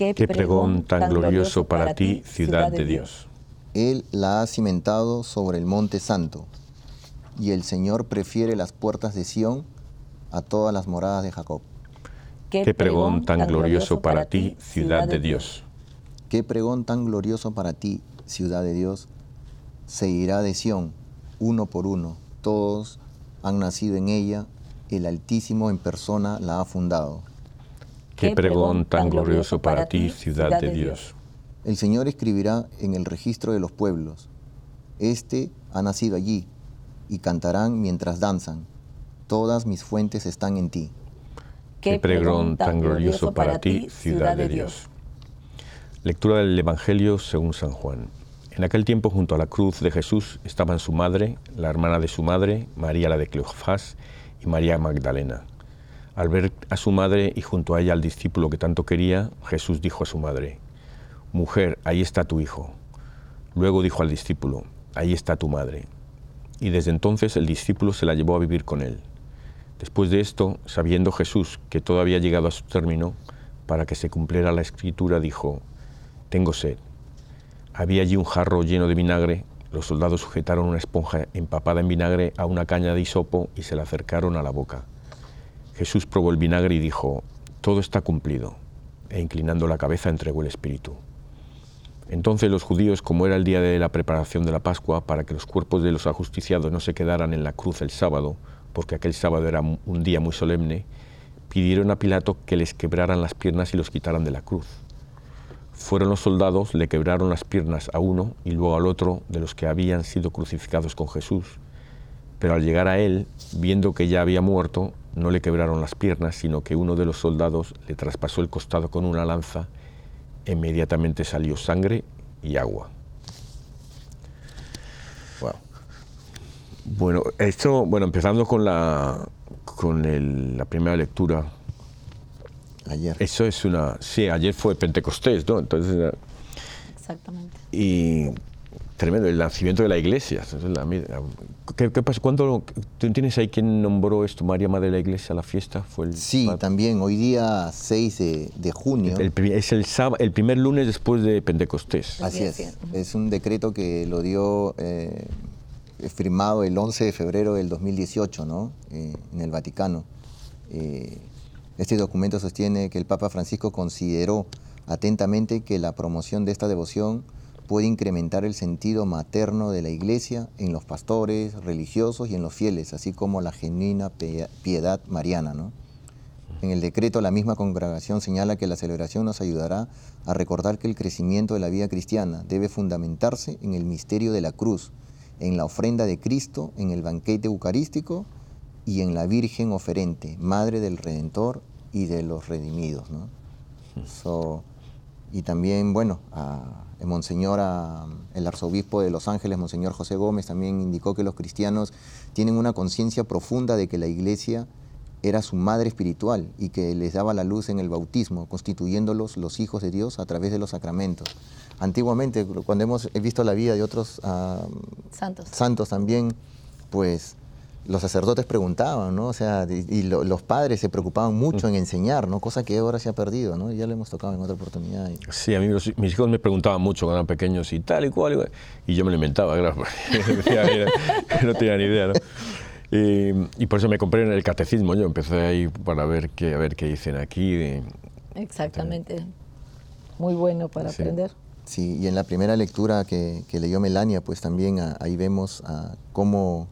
Qué, pregón tan glorioso para ti, ciudad de Dios. Él la ha cimentado sobre el monte santo, y el Señor prefiere las puertas de Sión a todas las moradas de Jacob. Qué pregón tan glorioso para ti, ciudad de Dios. Qué pregón tan glorioso para ti, ciudad de Dios. Se irá de Sión, uno por uno. Todos han nacido en ella, el Altísimo en persona la ha fundado. Qué pregón tan glorioso para ti, ciudad de Dios. El Señor escribirá en el registro de los pueblos. Este ha nacido allí, y cantarán mientras danzan. Todas mis fuentes están en ti. Qué pregón tan glorioso para ti, ciudad de Dios. Lectura del Evangelio según San Juan. En aquel tiempo junto a la cruz de Jesús estaban su madre, la hermana de su madre, María la de Cleofás y María Magdalena. Al ver a su madre y junto a ella al discípulo que tanto quería, Jesús dijo a su madre, Mujer, ahí está tu hijo. Luego dijo al discípulo, Ahí está tu madre. Y desde entonces el discípulo se la llevó a vivir con él. Después de esto, sabiendo Jesús que todo había llegado a su término, para que se cumpliera la escritura, dijo, Tengo sed. Había allí un jarro lleno de vinagre, los soldados sujetaron una esponja empapada en vinagre a una caña de hisopo y se la acercaron a la boca. Jesús probó el vinagre y dijo, todo está cumplido, e inclinando la cabeza entregó el Espíritu. Entonces los judíos, como era el día de la preparación de la Pascua, para que los cuerpos de los ajusticiados no se quedaran en la cruz el sábado, porque aquel sábado era un día muy solemne, pidieron a Pilato que les quebraran las piernas y los quitaran de la cruz. Fueron los soldados, le quebraron las piernas a uno y luego al otro de los que habían sido crucificados con Jesús. Pero al llegar a él, viendo que ya había muerto, no le quebraron las piernas, sino que uno de los soldados le traspasó el costado con una lanza. Inmediatamente salió sangre y agua. Bueno, esto, bueno, empezando con la con la primera lectura. Ayer. Eso es una, sí, ayer fue Pentecostés, ¿no? Entonces. Exactamente. Y tremendo, el nacimiento de la iglesia. ¿Qué, qué pasa? ¿Cuándo, ¿Tú tienes ahí quién nombró esto, María Madre de la Iglesia, la fiesta? Fue el, sí, también, hoy día 6 de, junio. es el, el primer lunes después de Pentecostés. Así es, es un decreto que lo dio, eh, firmado el 11 de febrero del 2018, ¿no? Eh, en el Vaticano. Eh, este documento sostiene que el Papa Francisco consideró atentamente que la promoción de esta devoción puede incrementar el sentido materno de la iglesia en los pastores, religiosos y en los fieles, así como la genuina piedad mariana. En el decreto la misma congregación señala que la celebración nos ayudará a recordar que el crecimiento de la vida cristiana debe fundamentarse en el misterio de la cruz en la ofrenda de Cristo, en el banquete eucarístico y en la Virgen oferente, Madre del Redentor y de los redimidos. ¿no? y también, bueno, el Monseñor, el arzobispo de Los Ángeles, Monseñor José Gómez, también indicó que los cristianos tienen una conciencia profunda de que la iglesia era su madre espiritual y que les daba la luz en el bautismo, constituyéndolos los hijos de Dios a través de los sacramentos. Antiguamente, cuando hemos visto la vida de otros santos. santos también, pues los sacerdotes preguntaban, ¿no? O sea, y, los padres se preocupaban mucho en enseñar, ¿no? Cosa que ahora se ha perdido, ¿no? Ya lo hemos tocado en otra oportunidad. Sí, a mí mis hijos me preguntaban mucho cuando eran pequeños y tal y cual, y, yo me lo inventaba, claro, *laughs* no tenía ni idea, ¿no? Y, por eso me compré en el catecismo, yo empecé ahí para ver qué, a ver qué dicen aquí. Exactamente, muy bueno para aprender. Sí, y en la primera lectura que, leyó Melania, pues también ahí vemos cómo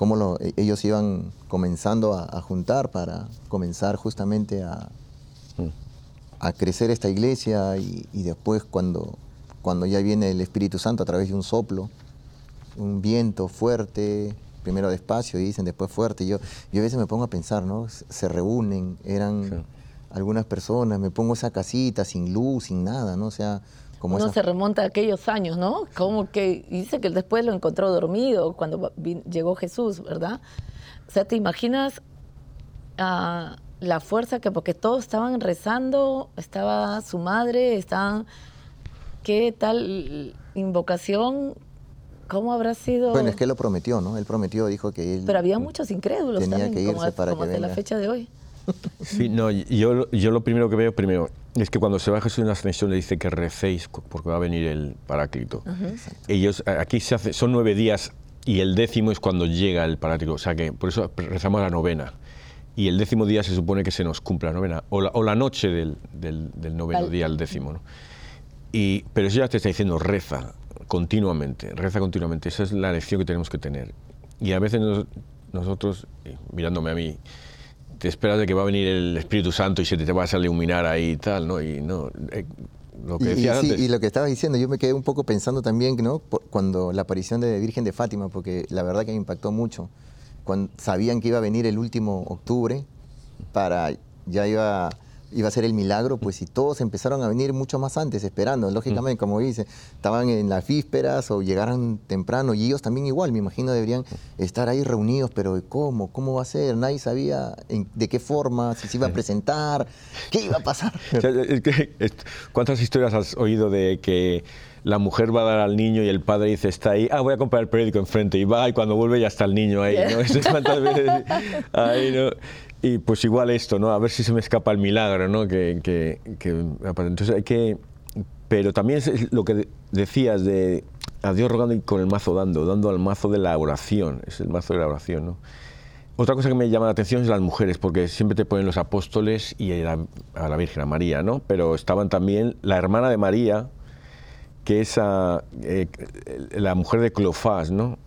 cómo e, ellos iban comenzando a, juntar para comenzar justamente a, mm. a crecer esta iglesia y, después cuando, cuando ya viene el Espíritu Santo a través de un soplo, un viento fuerte, primero despacio y dicen después fuerte. Yo, yo a veces me pongo a pensar, ¿no? Se reúnen, eran algunas personas, me pongo esa casita sin luz, sin nada, ¿no? O sea, uno se remonta a aquellos años, ¿no? Como que dice que después lo encontró dormido cuando llegó Jesús, ¿verdad? O sea, ¿te imaginas ah, la fuerza que, porque todos estaban rezando, estaba su madre, estaban, ¿qué tal invocación? ¿Cómo habrá sido? Bueno, es que él lo prometió, ¿no? Él prometió, dijo que él... Pero había muchos incrédulos tenía también, que irse para como que la fecha de hoy. Sí, no, yo, yo lo primero que veo, primero, es que cuando se va Jesús en la ascensión le dice que recéis porque va a venir el paráclito. Ellos, aquí se hace, son nueve días y el décimo es cuando llega el paráclito. O sea que por eso rezamos la novena. Y el décimo día se supone que se nos cumple la novena, o la, o la noche del, del, noveno día, el décimo. ¿no? Y, pero eso ya te está diciendo reza continuamente, reza continuamente. Esa es la lección que tenemos que tener. Y a veces nosotros, mirándome a mí, te esperas de que va a venir el Espíritu Santo y se te va a iluminar ahí y tal, ¿no? Y no, eh, lo que decías antes. y lo que estabas diciendo, yo me quedé un poco pensando también, ¿no? cuando la aparición de Virgen de Fátima, porque la verdad que me impactó mucho, cuando sabían que iba a venir el último octubre, para, ya iba iba a ser el milagro, pues si todos empezaron a venir mucho más antes, esperando, lógicamente, como dice, estaban en las vísperas o llegaran temprano, y ellos también igual, me imagino, deberían estar ahí reunidos, pero ¿cómo? ¿Cómo va a ser? Nadie sabía de qué forma, si se iba a presentar, qué iba a pasar. *laughs* ¿Cuántas historias has oído de que la mujer va a dar al niño y el padre dice, está ahí, ah, voy a comprar el periódico enfrente, y va, y cuando vuelve ya está el niño ahí, ¿no? *laughs* *laughs* ¿Cuántas veces? Ahí, ¿no? Y pues igual esto, ¿no? A ver si se me escapa el milagro, ¿no? Que, que, entonces hay que... Pero también es lo que decías de a Dios rogando y con el mazo dando, dando al mazo de la oración, es el mazo de la oración, ¿no? Otra cosa que me llama la atención es las mujeres, porque siempre te ponen los apóstoles y a la, Virgen, a María, ¿no? Pero estaban también la hermana de María, que es eh, la mujer de Cleofás, ¿no?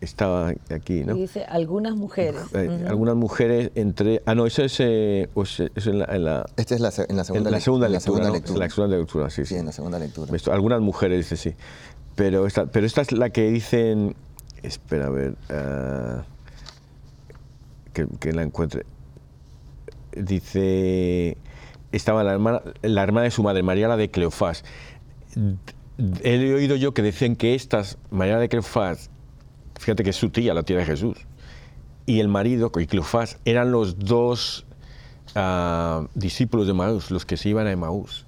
Estaba aquí, ¿no? dice algunas mujeres. Eh, algunas mujeres entre... Ah, no, eso es, eh, pues, en, la, Esta es la, en la segunda, en la segunda lectura. La segunda, La segunda lectura, sí, sí. en la segunda lectura. algunas mujeres, dice, sí. Pero esta, pero esta es la que dicen... Espera, a ver... Ah, que, que, la encuentre. Dice... Estaba la hermana, la hermana de su madre, María la de Cleofás. He oído yo que decían que estas, María de Cleofás fíjate que es su tía, la tía de Jesús, y el marido, y Cleofás, eran los dos ah, discípulos de Maús, los que se iban a Maús.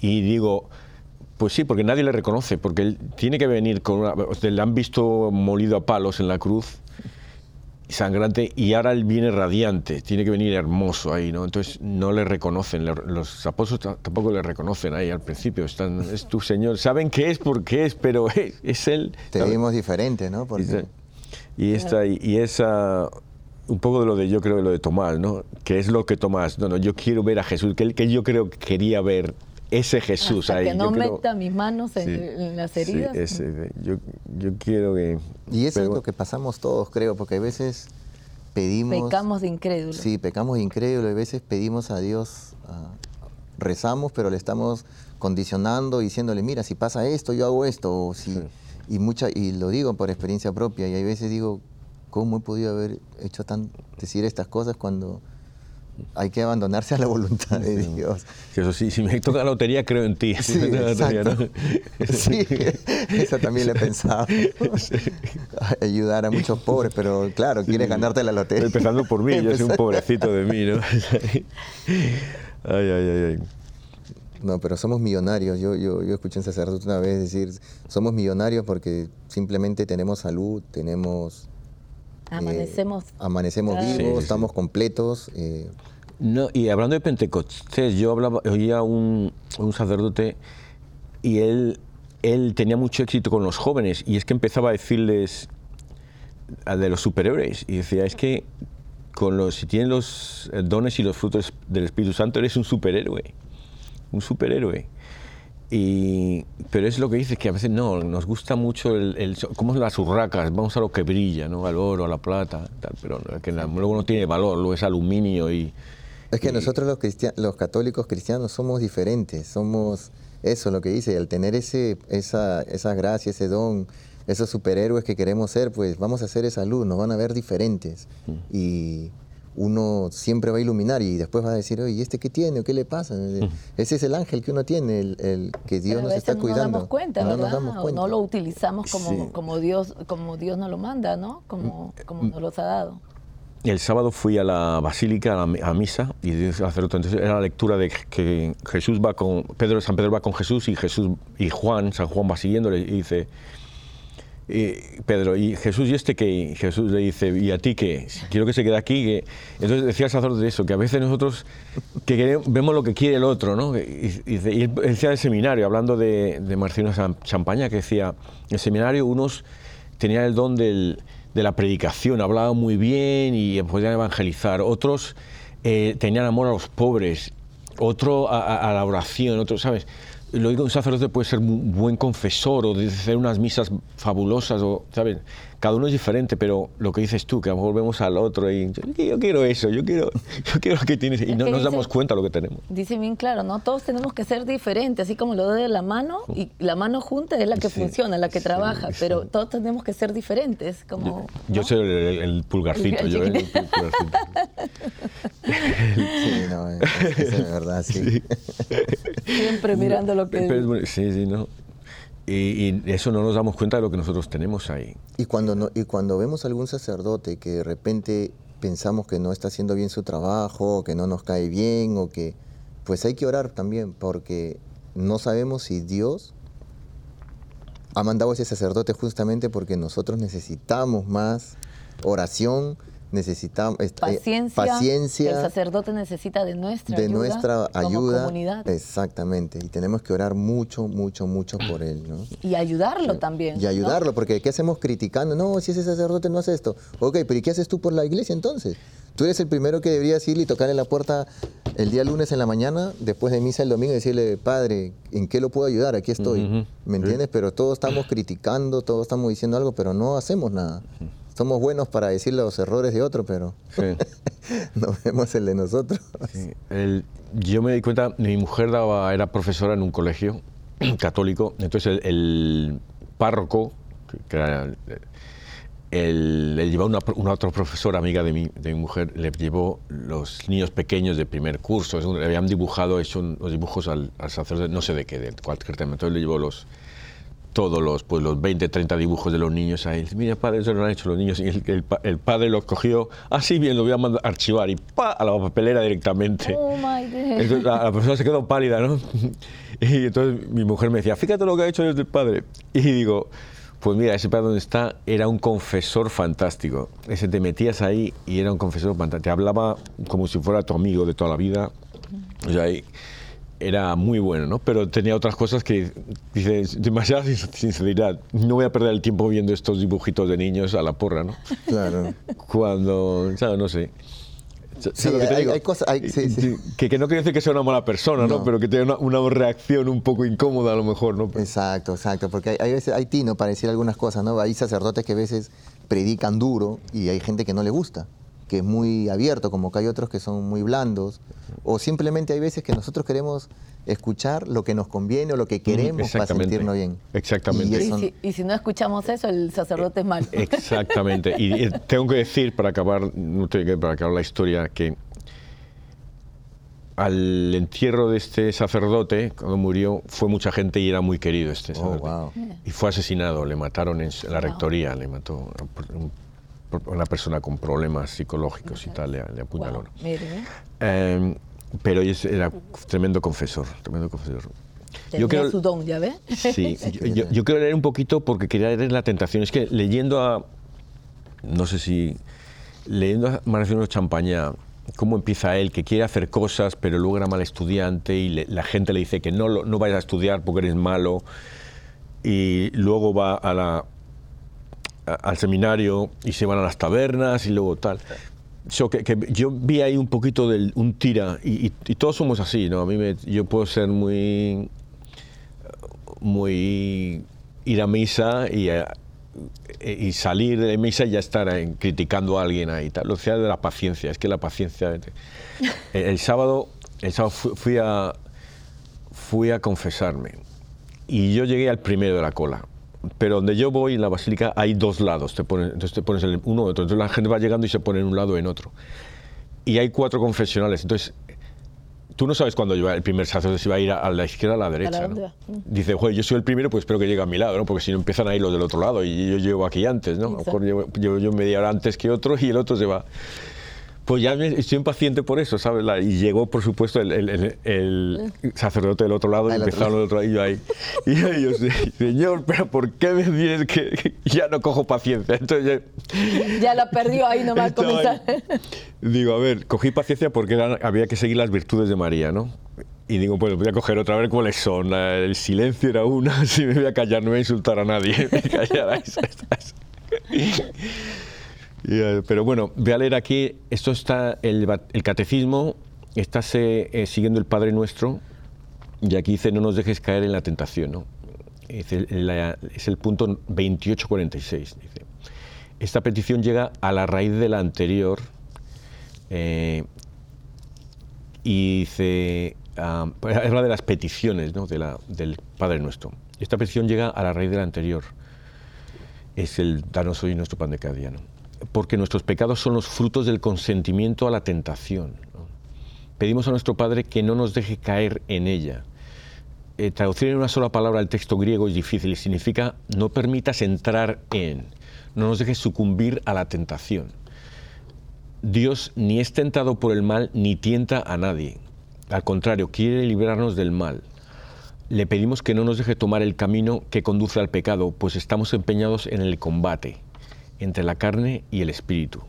Y digo, pues sí, porque nadie le reconoce, porque él tiene que venir con una... Le han visto molido a palos en la cruz, sangrante, y ahora él viene radiante, tiene que venir hermoso ahí, ¿no? Entonces no le reconocen, los apóstoles tampoco le reconocen ahí al principio, están, es tu Señor, saben qué es, por qué es, pero *laughs* es, Él. Te vimos diferente, ¿no? Y, esta, y, esa un poco de lo de yo creo de lo de Tomás, ¿no? Que es lo que Tomás, no, no, yo quiero ver a Jesús, que, que yo creo que quería ver ese Jesús Hasta ahí. Que no meta mis manos en, las heridas. Sí, yo, yo, quiero que... Y eso es lo que pasamos todos, creo, porque a veces pedimos... Pecamos de incrédulo. Sí, pecamos de incrédulo, a veces pedimos a Dios, rezamos, pero le estamos condicionando, diciéndole, mira, si pasa esto, yo hago esto, o si... y, mucha, y lo digo por experiencia propia, y hay veces digo, ¿cómo he podido haber hecho tan, decir estas cosas cuando hay que abandonarse a la voluntad de Dios. eso sí, si me toca la lotería, creo en ti. Sí, *laughs* sí *laughs* eso también lo he pensado. Ayudar a muchos pobres, pero claro, quieres ganarte la lotería. Empezando por mí, yo soy un pobrecito de mí, ¿no? *laughs* ay, ay, ay, ay. No, pero somos millonarios. Yo, yo, yo escuché a un sacerdote una vez decir, somos millonarios porque simplemente tenemos salud, tenemos Amanecemos. amanecemos vivos, estamos completos. Eh. No, y hablando de Pentecostés, yo hablaba, oía a un, un, sacerdote y él, él tenía mucho éxito con los jóvenes y es que empezaba a decirles de los superhéroes y decía, es que con los, si tienes los dones y los frutos del Espíritu Santo eres un superhéroe, un superhéroe. Y, pero es lo que dice, que a veces no, nos gusta mucho el, el cómo las urracas, vamos a lo que brilla, ¿no? al oro, a la plata, tal, pero que luego no tiene valor, luego es aluminio y... Es que nosotros los, los católicos cristianos somos diferentes, somos eso, lo que dice, al tener ese, esa, esa gracia, ese don, esos superhéroes que queremos ser, pues vamos a hacer esa luz, nos van a ver diferentes. Mm. Y uno siempre va a iluminar y después va a decir, oye, ¿y este qué tiene o qué le pasa? Ese es el ángel que uno tiene, el, que Dios nos está cuidando. No nos damos cuenta, no ¿verdad? Nos O no lo utilizamos como, como, Dios, como Dios nos lo manda, ¿no? Como, como nos los ha dado. El sábado fui a la basílica, a, la, misa, y entonces era la lectura de que Jesús va con, Pedro, San Pedro va con Jesús y Jesús y Juan, San Juan va siguiéndole y dice, Pedro, y Jesús, ¿y este que Jesús le dice, ¿y a ti qué? Quiero que se quede aquí. Entonces decía el sacerdote eso, que a veces nosotros que vemos lo que quiere el otro, ¿no? Y, él decía el seminario, hablando de, de Marcino Champaña, que decía, en el seminario unos tenían el don de la predicación, hablaban muy bien y podían evangelizar, otros eh, tenían amor a los pobres, otro a, a la oración, otros, ¿sabes? Lo digo, un sacerdote puede ser un buen confesor o hacer unas misas fabulosas, o, ¿sabes? Cada uno es diferente, pero lo que dices tú, que volvemos al otro y yo, quiero eso, yo quiero, *laughs* yo quiero lo que tienes y no nos damos cuenta de lo que tenemos. Dice bien claro, ¿no? Todos tenemos que ser diferentes, así como lo de la mano y la mano junta es la que funciona, la que trabaja, pero todos tenemos que ser diferentes. Como, yo, soy el, pulgarcito, yo el pulgarcito. sí, no, es, verdad, sí. Siempre mirando lo que... sí, sí, no. Y, eso no nos damos cuenta de lo que nosotros tenemos ahí. Y cuando, y cuando vemos algún sacerdote que de repente pensamos que no está haciendo bien su trabajo, que no nos cae bien, o que, pues hay que orar también, porque no sabemos si Dios ha mandado a ese sacerdote justamente porque nosotros necesitamos más oración, necesitamos eh, paciencia, El sacerdote necesita de nuestra de ayuda. nuestra ayuda. Como comunidad. Exactamente. Y tenemos que orar mucho, mucho, mucho por él. ¿no? Y ayudarlo también. Y ayudarlo, porque ¿qué hacemos criticando? No, si ese sacerdote no hace esto. Ok, pero ¿y qué haces tú por la iglesia entonces? Tú eres el primero que deberías ir y tocar en la puerta el día lunes en la mañana, después de misa el domingo, y decirle, Padre, ¿en qué lo puedo ayudar? Aquí estoy. ¿Me entiendes? Pero todos estamos criticando, todos estamos diciendo algo, pero no hacemos nada somos buenos para decir los errores de otro, pero *laughs* no vemos el de nosotros. yo me di cuenta, mi mujer daba, era profesora en un colegio *clears throat* católico, entonces el, párroco, que era el, le llevó una, otra profesora amiga de mi, de mi mujer, le llevó los niños pequeños de primer curso, le habían dibujado, hecho los dibujos al, al, sacerdote, no sé de qué, de cualquier tema, entonces le llevó los, todos los, pues, los 20, 30 dibujos de los niños ahí. Mira, padre, eso lo han hecho los niños. Y el, el, padre los cogió, así bien, lo voy a mandar a archivar y pa, a la papelera directamente. Oh, my entonces, la, persona se quedó pálida, ¿no? *laughs* Y entonces mi mujer me decía, fíjate lo que ha hecho el padre. Y digo, pues mira, ese padre donde está era un confesor fantástico. Ese te metías ahí y era un confesor fantástico. Te hablaba como si fuera tu amigo de toda la vida. O sea, era muy bueno, ¿no? Pero tenía otras cosas que, dice, demasiada sinceridad. No voy a perder el tiempo viendo estos dibujitos de niños a la porra, ¿no? Claro. Cuando, ¿sabes? No sé. Sí, hay, cosas... Que, que, no quiere decir que sea una mala persona, ¿no? Pero que tenga una, una, reacción un poco incómoda a lo mejor, ¿no? Exacto, exacto. Porque hay, hay veces, hay tino para decir algunas cosas, ¿no? Hay sacerdotes que a veces predican duro y hay gente que no le gusta que es muy abierto, como que hay otros que son muy blandos, o simplemente hay veces que nosotros queremos escuchar lo que nos conviene o lo que queremos para sentirnos bien. Exactamente. Y, si, no escuchamos eso, el sacerdote es malo. Exactamente. y, tengo que decir, para acabar, para acabar la historia, que al entierro de este sacerdote, cuando murió, fue mucha gente y era muy querido este oh, sacerdote. Y fue asesinado, le mataron en la rectoría, le mató una persona con problemas psicológicos y tal, le, apuñaló. Em, pero era tremendo confesor, tremendo confesor. yo creo, su don, ¿ya ves? Sí, *laughs* yo, yo, quiero leer un poquito porque quería leer la tentación. Es que leyendo a, no sé si, leyendo a Marcelino Champaña, cómo empieza él, que quiere hacer cosas, pero luego era mal estudiante y la gente le dice que no, no vayas a estudiar porque eres malo, y luego va a la, al seminario y se van a las tabernas y luego tal. que, yo vi ahí un poquito de un tira, y, todos somos así, ¿no? A mí me, yo puedo ser muy, muy ir a misa y eh, y salir de misa y ya estar criticando a alguien ahí. Tal. Lo sea de la paciencia, es que la paciencia... *laughs* El, sábado, el sábado fui, a, fui a confesarme y yo llegué al primero de la cola. Pero donde yo voy, en la basílica, hay dos lados. Te pones, entonces te pones en uno otro. Entonces la gente va llegando y se pone en un lado o en otro. Y hay cuatro confesionales. Entonces tú no sabes cuándo el primer sacerdote si va a ir a la izquierda o a la derecha. ¿no? Dice, joder, yo soy el primero, pues espero que llegue a mi lado, ¿no? porque si no empiezan a ir los del otro lado y yo llego aquí antes, ¿no? A lo mejor llevo, yo media hora antes que otro y el otro se va. Pues ya estoy impaciente por eso, ¿sabes? y llegó, por supuesto, el, sacerdote del otro lado y empezaron los otro y yo ahí. *laughs* Y yo, señor, pero ¿por qué me dices que ya no cojo paciencia? Entonces, ya la perdió ahí nomás comenzar. Digo, a ver, cogí paciencia porque había que seguir las virtudes de María, ¿no? Y digo, pues voy a coger otra vez cuáles son. El silencio era una, *laughs* si me voy a callar no voy a insultar a nadie. *laughs* Me callarás. Eh, pero bueno, voy a leer aquí, esto está, el, catecismo está eh, siguiendo el Padre Nuestro, y aquí dice, no nos dejes caer en la tentación, ¿no? Es el, punto 2846, dice. Esta petición llega a la raíz de la anterior, eh, y dice, ah, *laughs* es la de las peticiones la, del Padre Nuestro. Esta petición llega a la raíz de la anterior, es el danos hoy nuestro pan de cada día. Porque nuestros pecados son los frutos del consentimiento a la tentación. Pedimos a nuestro Padre que no nos deje caer en ella. Eh, traducir en una sola palabra el texto griego es difícil y significa no permitas entrar en, no nos dejes sucumbir a la tentación. Dios ni es tentado por el mal ni tienta a nadie. Al contrario, quiere librarnos del mal. Le pedimos que no nos deje tomar el camino que conduce al pecado, pues estamos empeñados en el combate entre la carne y el espíritu.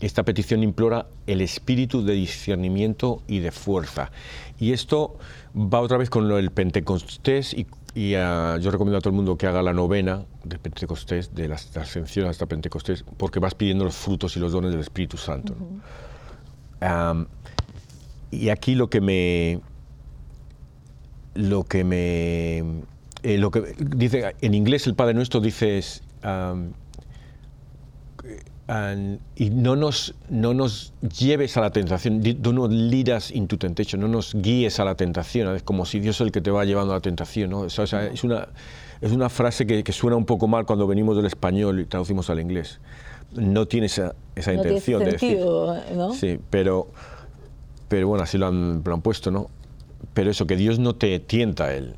Esta petición implora el espíritu de discernimiento y de fuerza. Y esto va otra vez con lo del Pentecostés y, ah, yo recomiendo a todo el mundo que haga la novena de Pentecostés, de la ascensión hasta Pentecostés, porque vas pidiendo los frutos y los dones del Espíritu Santo. y aquí lo que me... Lo que me... Eh, lo que dice, en inglés el Padre Nuestro dice es, y no nos, no nos lleves a la tentación, not lead us into temptation, no nos guíes a la tentación, es como si Dios es el que te va llevando a la tentación. ¿no? O sea, es, una, es una frase que, que, suena un poco mal cuando venimos del español y traducimos al inglés. No tiene esa, esa intención de decir. ¿no? Sí, pero, pero bueno, así lo han, lo han puesto, ¿no? Pero eso, que Dios no te tienta a Él,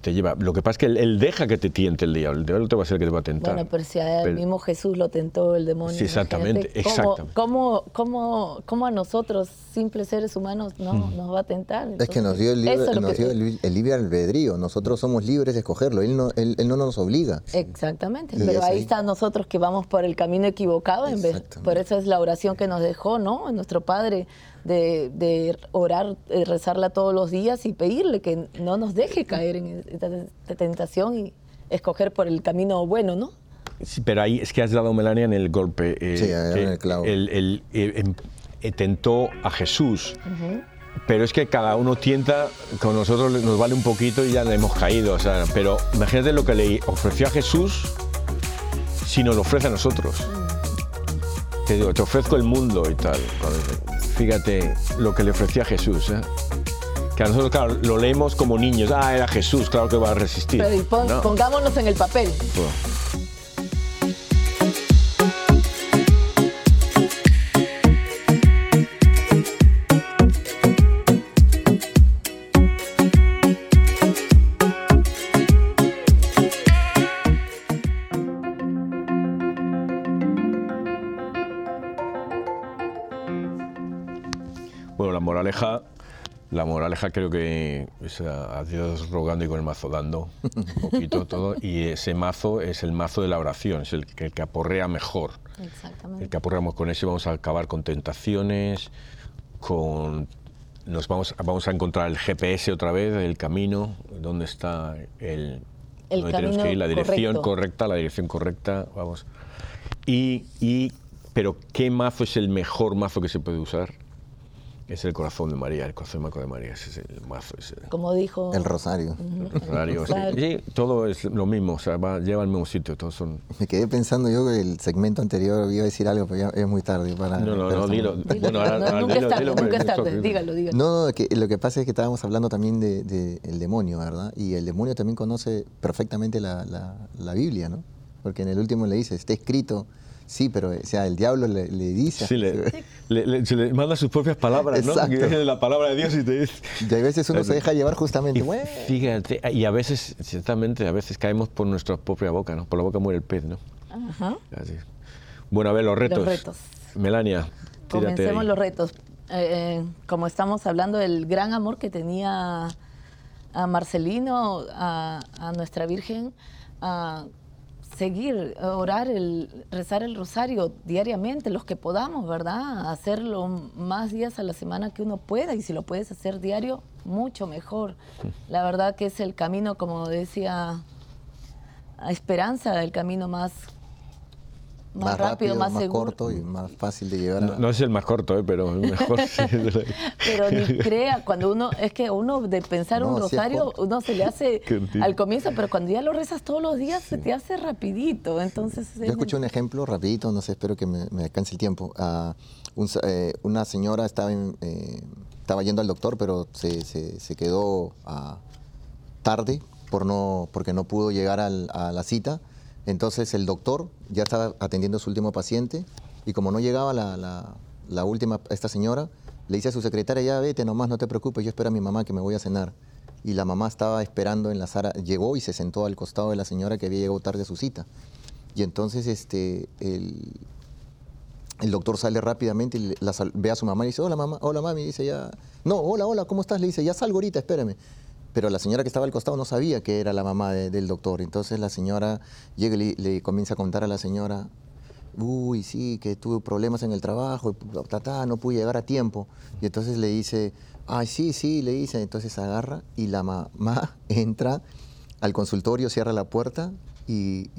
te lleva. Lo que pasa es que él, deja que te tiente el diablo. El diablo te va a ser que te va a tentar. Bueno, pero si a él mismo Jesús lo tentó el demonio. Sí, exactamente. ¿Cómo, cómo, cómo, a nosotros, simples seres humanos, no, nos va a tentar? es que nos dio, el libre, albedrío. Nosotros somos libres de escogerlo. Él no, él, no nos obliga. Exactamente. pero ahí está nosotros que vamos por el camino equivocado. En vez, por eso es la oración que nos dejó, ¿no? Nuestro Padre de, orar, de rezarla todos los días y pedirle que no nos deje caer en esta, tentación y escoger por el camino bueno, ¿no? Sí, pero ahí es que has dado, Melania, en el golpe. Eh, sí, en el clavo. El, em, eh, tentó a Jesús. Pero es que cada uno tienta, con nosotros nos vale un poquito y ya le hemos caído. O sea, pero imagínate lo que le ofreció a Jesús si nos lo ofrece a nosotros. te digo, te ofrezco el mundo y tal. Fíjate lo que le ofrecía Jesús, ¿eh? Que a nosotros, claro, lo leemos como niños. Ah, era Jesús, claro que va a resistir. Pero pongámonos en el papel. Pues, La moraleja creo que es a Dios rogando y con el mazo dando un *laughs* poquito todo. Y ese mazo es el mazo de la oración, es el, que aporrea mejor. Exactamente. El que aporreamos con ese vamos a acabar con tentaciones, con nos vamos, vamos a encontrar el GPS otra vez, el camino, dónde está el, el tenemos que ir, la dirección correcta, la dirección correcta, vamos. Y, y, pero ¿qué mazo es el mejor mazo que se puede usar? Es el corazón de María, el corazón de María, ese es el mazo. Ese. Como dijo... El rosario. El rosario, sí. todo es lo mismo, o sea, lleva al mismo sitio, todos son... Me quedé pensando yo que el segmento anterior iba a decir algo, pero ya es muy tarde para... No, no, no, dilo. Bueno, ahora, nunca es tarde, nunca es tarde, dígalo, dígalo. No, no, que, lo que pasa es que estábamos hablando también del de, el demonio, ¿verdad? Y el demonio también conoce perfectamente la, la, la Biblia, ¿no? Porque en el último le dice, está escrito Sí, pero o sea, el diablo le, dice. Sí, le, le, manda sus propias palabras, ¿no? Que la palabra de Dios y te dice. Y a veces uno se deja llevar justamente. Y fíjate, y a veces, ciertamente, a veces caemos por nuestra propia boca, ¿no? Por la boca muere el pez, ¿no? Ajá. Así. Bueno, a ver, los retos. Los retos. Melania. Comencemos los retos. Eh, eh, como estamos hablando del gran amor que tenía a Marcelino, a, a nuestra Virgen, a seguir, orar, el, rezar el rosario diariamente, los que podamos, ¿verdad? Hacerlo más días a la semana que uno pueda y si lo puedes hacer diario, mucho mejor. La verdad que es el camino, como decía, esperanza, el camino más más, rápido, más, corto y más fácil de llevar. No, es el más corto, ¿eh? pero mejor. *laughs* *laughs* pero ni crea, cuando uno, es que uno de pensar un rosario, uno se le hace *laughs* al comienzo, pero cuando ya lo rezas todos los días, se te hace rapidito. Entonces, Yo escuché un ejemplo rapidito, no sé, espero que me, alcance el tiempo. Uh, una señora estaba, eh, estaba yendo al doctor, pero se, se, quedó uh, tarde por no, porque no pudo llegar al, a la cita entonces el doctor ya estaba atendiendo a su último paciente y como no llegaba la, la, última, esta señora, le dice a su secretaria, ya vete nomás, no te preocupes, yo espero a mi mamá que me voy a cenar. Y la mamá estaba esperando en la sala, llegó y se sentó al costado de la señora que había llegado tarde a su cita. Y entonces este, el, el doctor sale rápidamente y ve a su mamá y dice, hola mamá, hola mami, dice ya, no, hola, hola, ¿cómo estás? Le dice, ya salgo ahorita, espérame. Pero la señora que estaba al costado no sabía que era la mamá del doctor. Entonces la señora llega y le, comienza a contar a la señora, uy, sí, que tuve problemas en el trabajo, no pude llegar a tiempo. Y entonces le dice, ay, sí, sí, le dice. Entonces agarra y la mamá *laughs* entra al consultorio, cierra la puerta y,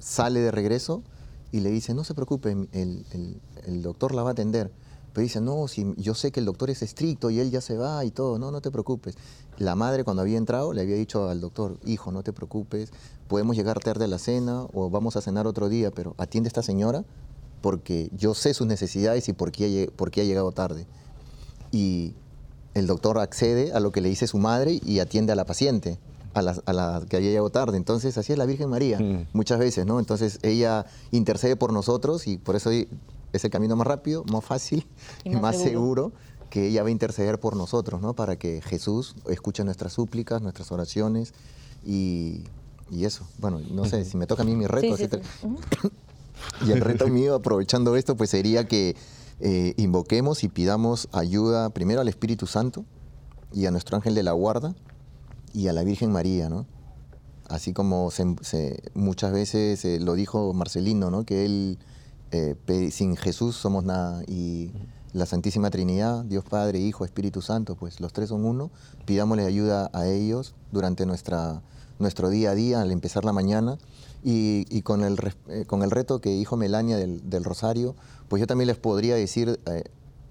sale de regreso y le dice, no se preocupe, el doctor la va a atender. Pero dice, no, si yo sé que el doctor es estricto y él ya se va y todo, no, no te preocupes. La madre cuando había entrado le había dicho al doctor, hijo, no te preocupes, podemos llegar tarde a la cena o vamos a cenar otro día, pero atiende a esta señora porque yo sé sus necesidades y por qué, por qué ha llegado tarde. Y el doctor accede a lo que le dice su madre y atiende a la paciente, a la, a la que había llegado tarde. Entonces, así es la Virgen María, mm. muchas veces, ¿no? Entonces, ella intercede por nosotros y por eso es el camino más rápido, más fácil y más, seguro. que ella va a interceder por nosotros, ¿no? Para que Jesús escuche nuestras súplicas, nuestras oraciones y, eso. Bueno, no sé, si me toca a mí mi reto. *coughs* y el reto mío, aprovechando esto, pues sería que eh, invoquemos y pidamos ayuda primero al Espíritu Santo y a nuestro ángel de la guarda y a la Virgen María, ¿no? Así como muchas veces eh, lo dijo Marcelino, ¿no? Que él eh, sin Jesús somos nada. Y la Santísima Trinidad, Dios Padre, Hijo, Espíritu Santo, pues los tres son uno, pidámosle ayuda a ellos durante nuestra, nuestro día a día, al empezar la mañana, y, con, el, eh, con el reto que dijo Melania del, Rosario, pues yo también les podría decir, eh,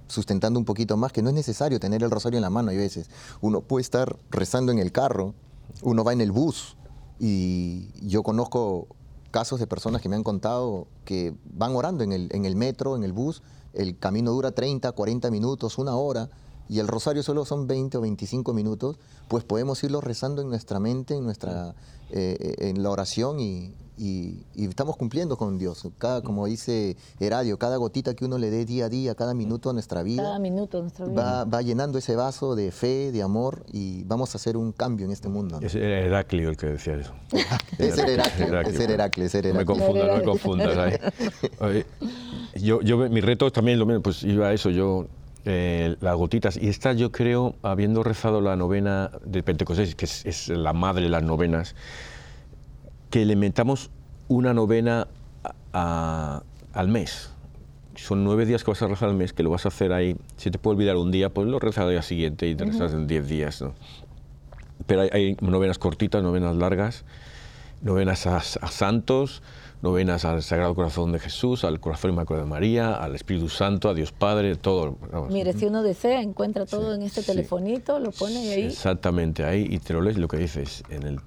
sustentando un poquito más, que no es necesario tener el Rosario en la mano, hay veces, uno puede estar rezando en el carro, uno va en el bus, y yo conozco casos de personas que me han contado que van orando en el, en el metro, en el bus, el camino dura 30, 40 minutos, una hora, y el rosario solo son 20 o 25 minutos, pues podemos irlo rezando en nuestra mente, en, nuestra, eh, en la oración y, y, estamos cumpliendo con Dios. Cada, como dice Heradio, cada gotita que uno le dé día a día, cada minuto a nuestra vida, cada minuto nuestra vida. Va, llenando ese vaso de fe, de amor y vamos a hacer un cambio en este mundo. Es Heraclio el que decía eso. *laughs* es Heraclio, es Heraclio, es Heraclio. No me confundas, no me confundas. Yo, yo, mi reto también lo mismo, pues iba a eso, yo eh, las gotitas. Y esta yo creo, habiendo rezado la novena de Pentecostés, que es, es, la madre de las novenas, que le una novena al mes. Son nueve días que vas a rezar al mes, que lo vas a hacer ahí. Si te puede olvidar un día, pues lo rezas al día siguiente y te rezas en diez días. Pero hay, novenas cortitas, novenas largas, novenas a, santos, novenas al Sagrado Corazón de Jesús, al Corazón Inmaculado de María, al Espíritu Santo, a Dios Padre, todo. Mire, si uno desea, encuentra todo en este telefonito, lo pone ahí. Exactamente, ahí y te lo lees lo que dices en el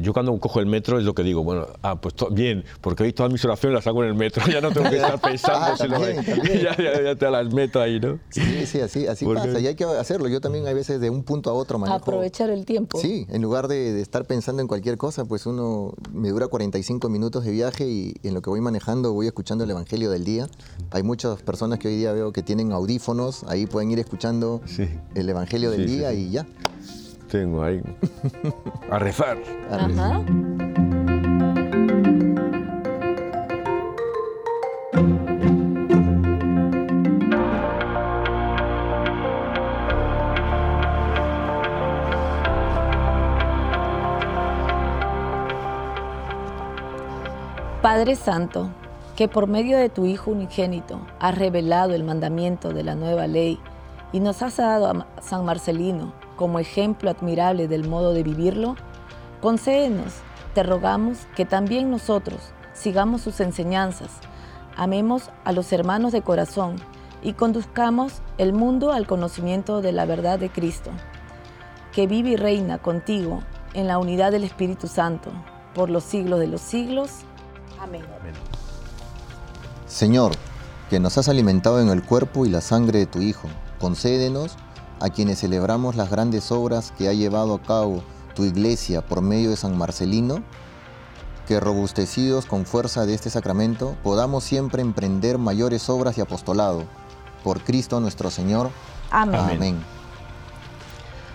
yo cuando cojo el metro es lo que digo, bueno, ah, pues bien, porque hoy todas mis oraciones las hago en el metro, ya no tengo que estar *laughs* pensando, ah, sino *laughs* ya, ya, te las meto ahí, ¿no? Sí, sí, así, así pasa, y hay que hacerlo. Yo también hay veces de un punto a otro manejo. Aprovechar el tiempo. Sí, en lugar de, estar pensando en cualquier cosa, pues uno me dura 45 minutos de viaje y, en lo que voy manejando voy escuchando el Evangelio del día. Hay muchas personas que hoy día veo que tienen audífonos, ahí pueden ir escuchando el Evangelio del día y ya tengo ahí. *laughs* A rezar. Padre Santo, que por medio de tu Hijo unigénito has revelado el mandamiento de la nueva ley y nos has dado a San Marcelino como ejemplo admirable del modo de vivirlo, concédenos, te rogamos, que también nosotros sigamos sus enseñanzas, amemos a los hermanos de corazón y conduzcamos el mundo al conocimiento de la verdad de Cristo, que vive y reina contigo en la unidad del Espíritu Santo, por los siglos de los siglos. Amén. Señor, que nos has alimentado en el cuerpo y la sangre de tu Hijo, concédenos a quienes celebramos las grandes obras que ha llevado a cabo tu iglesia por medio de San Marcelino, que robustecidos con fuerza de este sacramento podamos siempre emprender mayores obras y apostolado. Por Cristo nuestro Señor. Amén.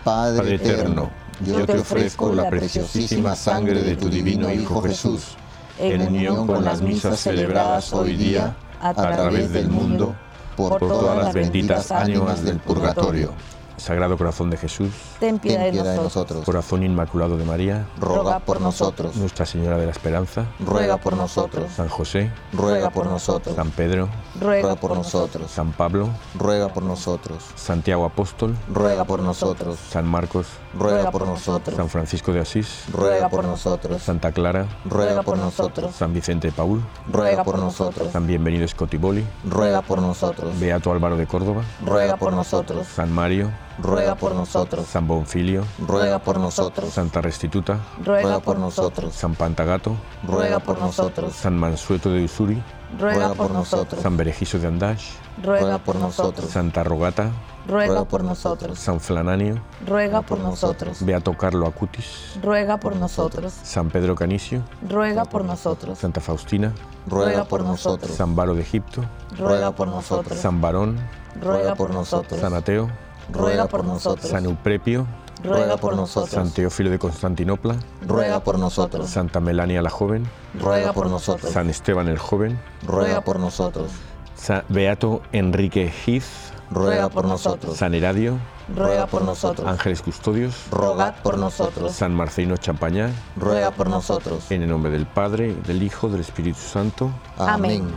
Padre, eterno, yo te ofrezco la preciosísima sangre de tu divino Hijo Jesús, en unión con las misas celebradas hoy día a través del mundo por, todas las benditas ánimas del purgatorio. Sagrado Corazón de Jesús, ten piedad, de, nosotros. Corazón Inmaculado de María, ruega por nosotros. Nuestra Señora de la Esperanza, ruega por nosotros. San José, ruega por nosotros. San Pedro, ruega por nosotros. San Pablo, ruega por nosotros. Santiago Apóstol, ruega por nosotros. San Marcos, ruega por nosotros. San Francisco de Asís, ruega por nosotros. Santa Clara, ruega por nosotros. San Vicente de Paul, ruega por nosotros. San Bienvenido Scotiboli, ruega por nosotros. Beato Álvaro de Córdoba, ruega por nosotros. San Mario, ruega por nosotros. San Bonfilio, ruega por nosotros. Santa Restituta, ruega por nosotros. San Pantagato, ruega por nosotros. San Mansueto de Usuri, ruega por nosotros. San Berejizo de Andash, ruega por nosotros. Santa Rogata, ruega por nosotros. San Flananio, ruega por nosotros. Beato Carlo Acutis, ruega por nosotros. San Pedro Canicio, ruega por nosotros. Santa Faustina, ruega por nosotros. San Baro de Egipto, ruega por nosotros. San Barón, ruega por nosotros. San Ateo, ruega por nosotros. San Euprepio, ruega por nosotros. San Teófilo de Constantinopla, ruega por nosotros. Santa Melania la joven, ruega por nosotros. San Esteban el joven, ruega por nosotros. Beato Enrique Heath, ruega por nosotros. San Heradio, ruega por nosotros. Ángeles Custodios, rogad por nosotros. San Marcelino Champañá, ruega por nosotros. En el nombre del Padre, del Hijo, del Espíritu Santo. Amén.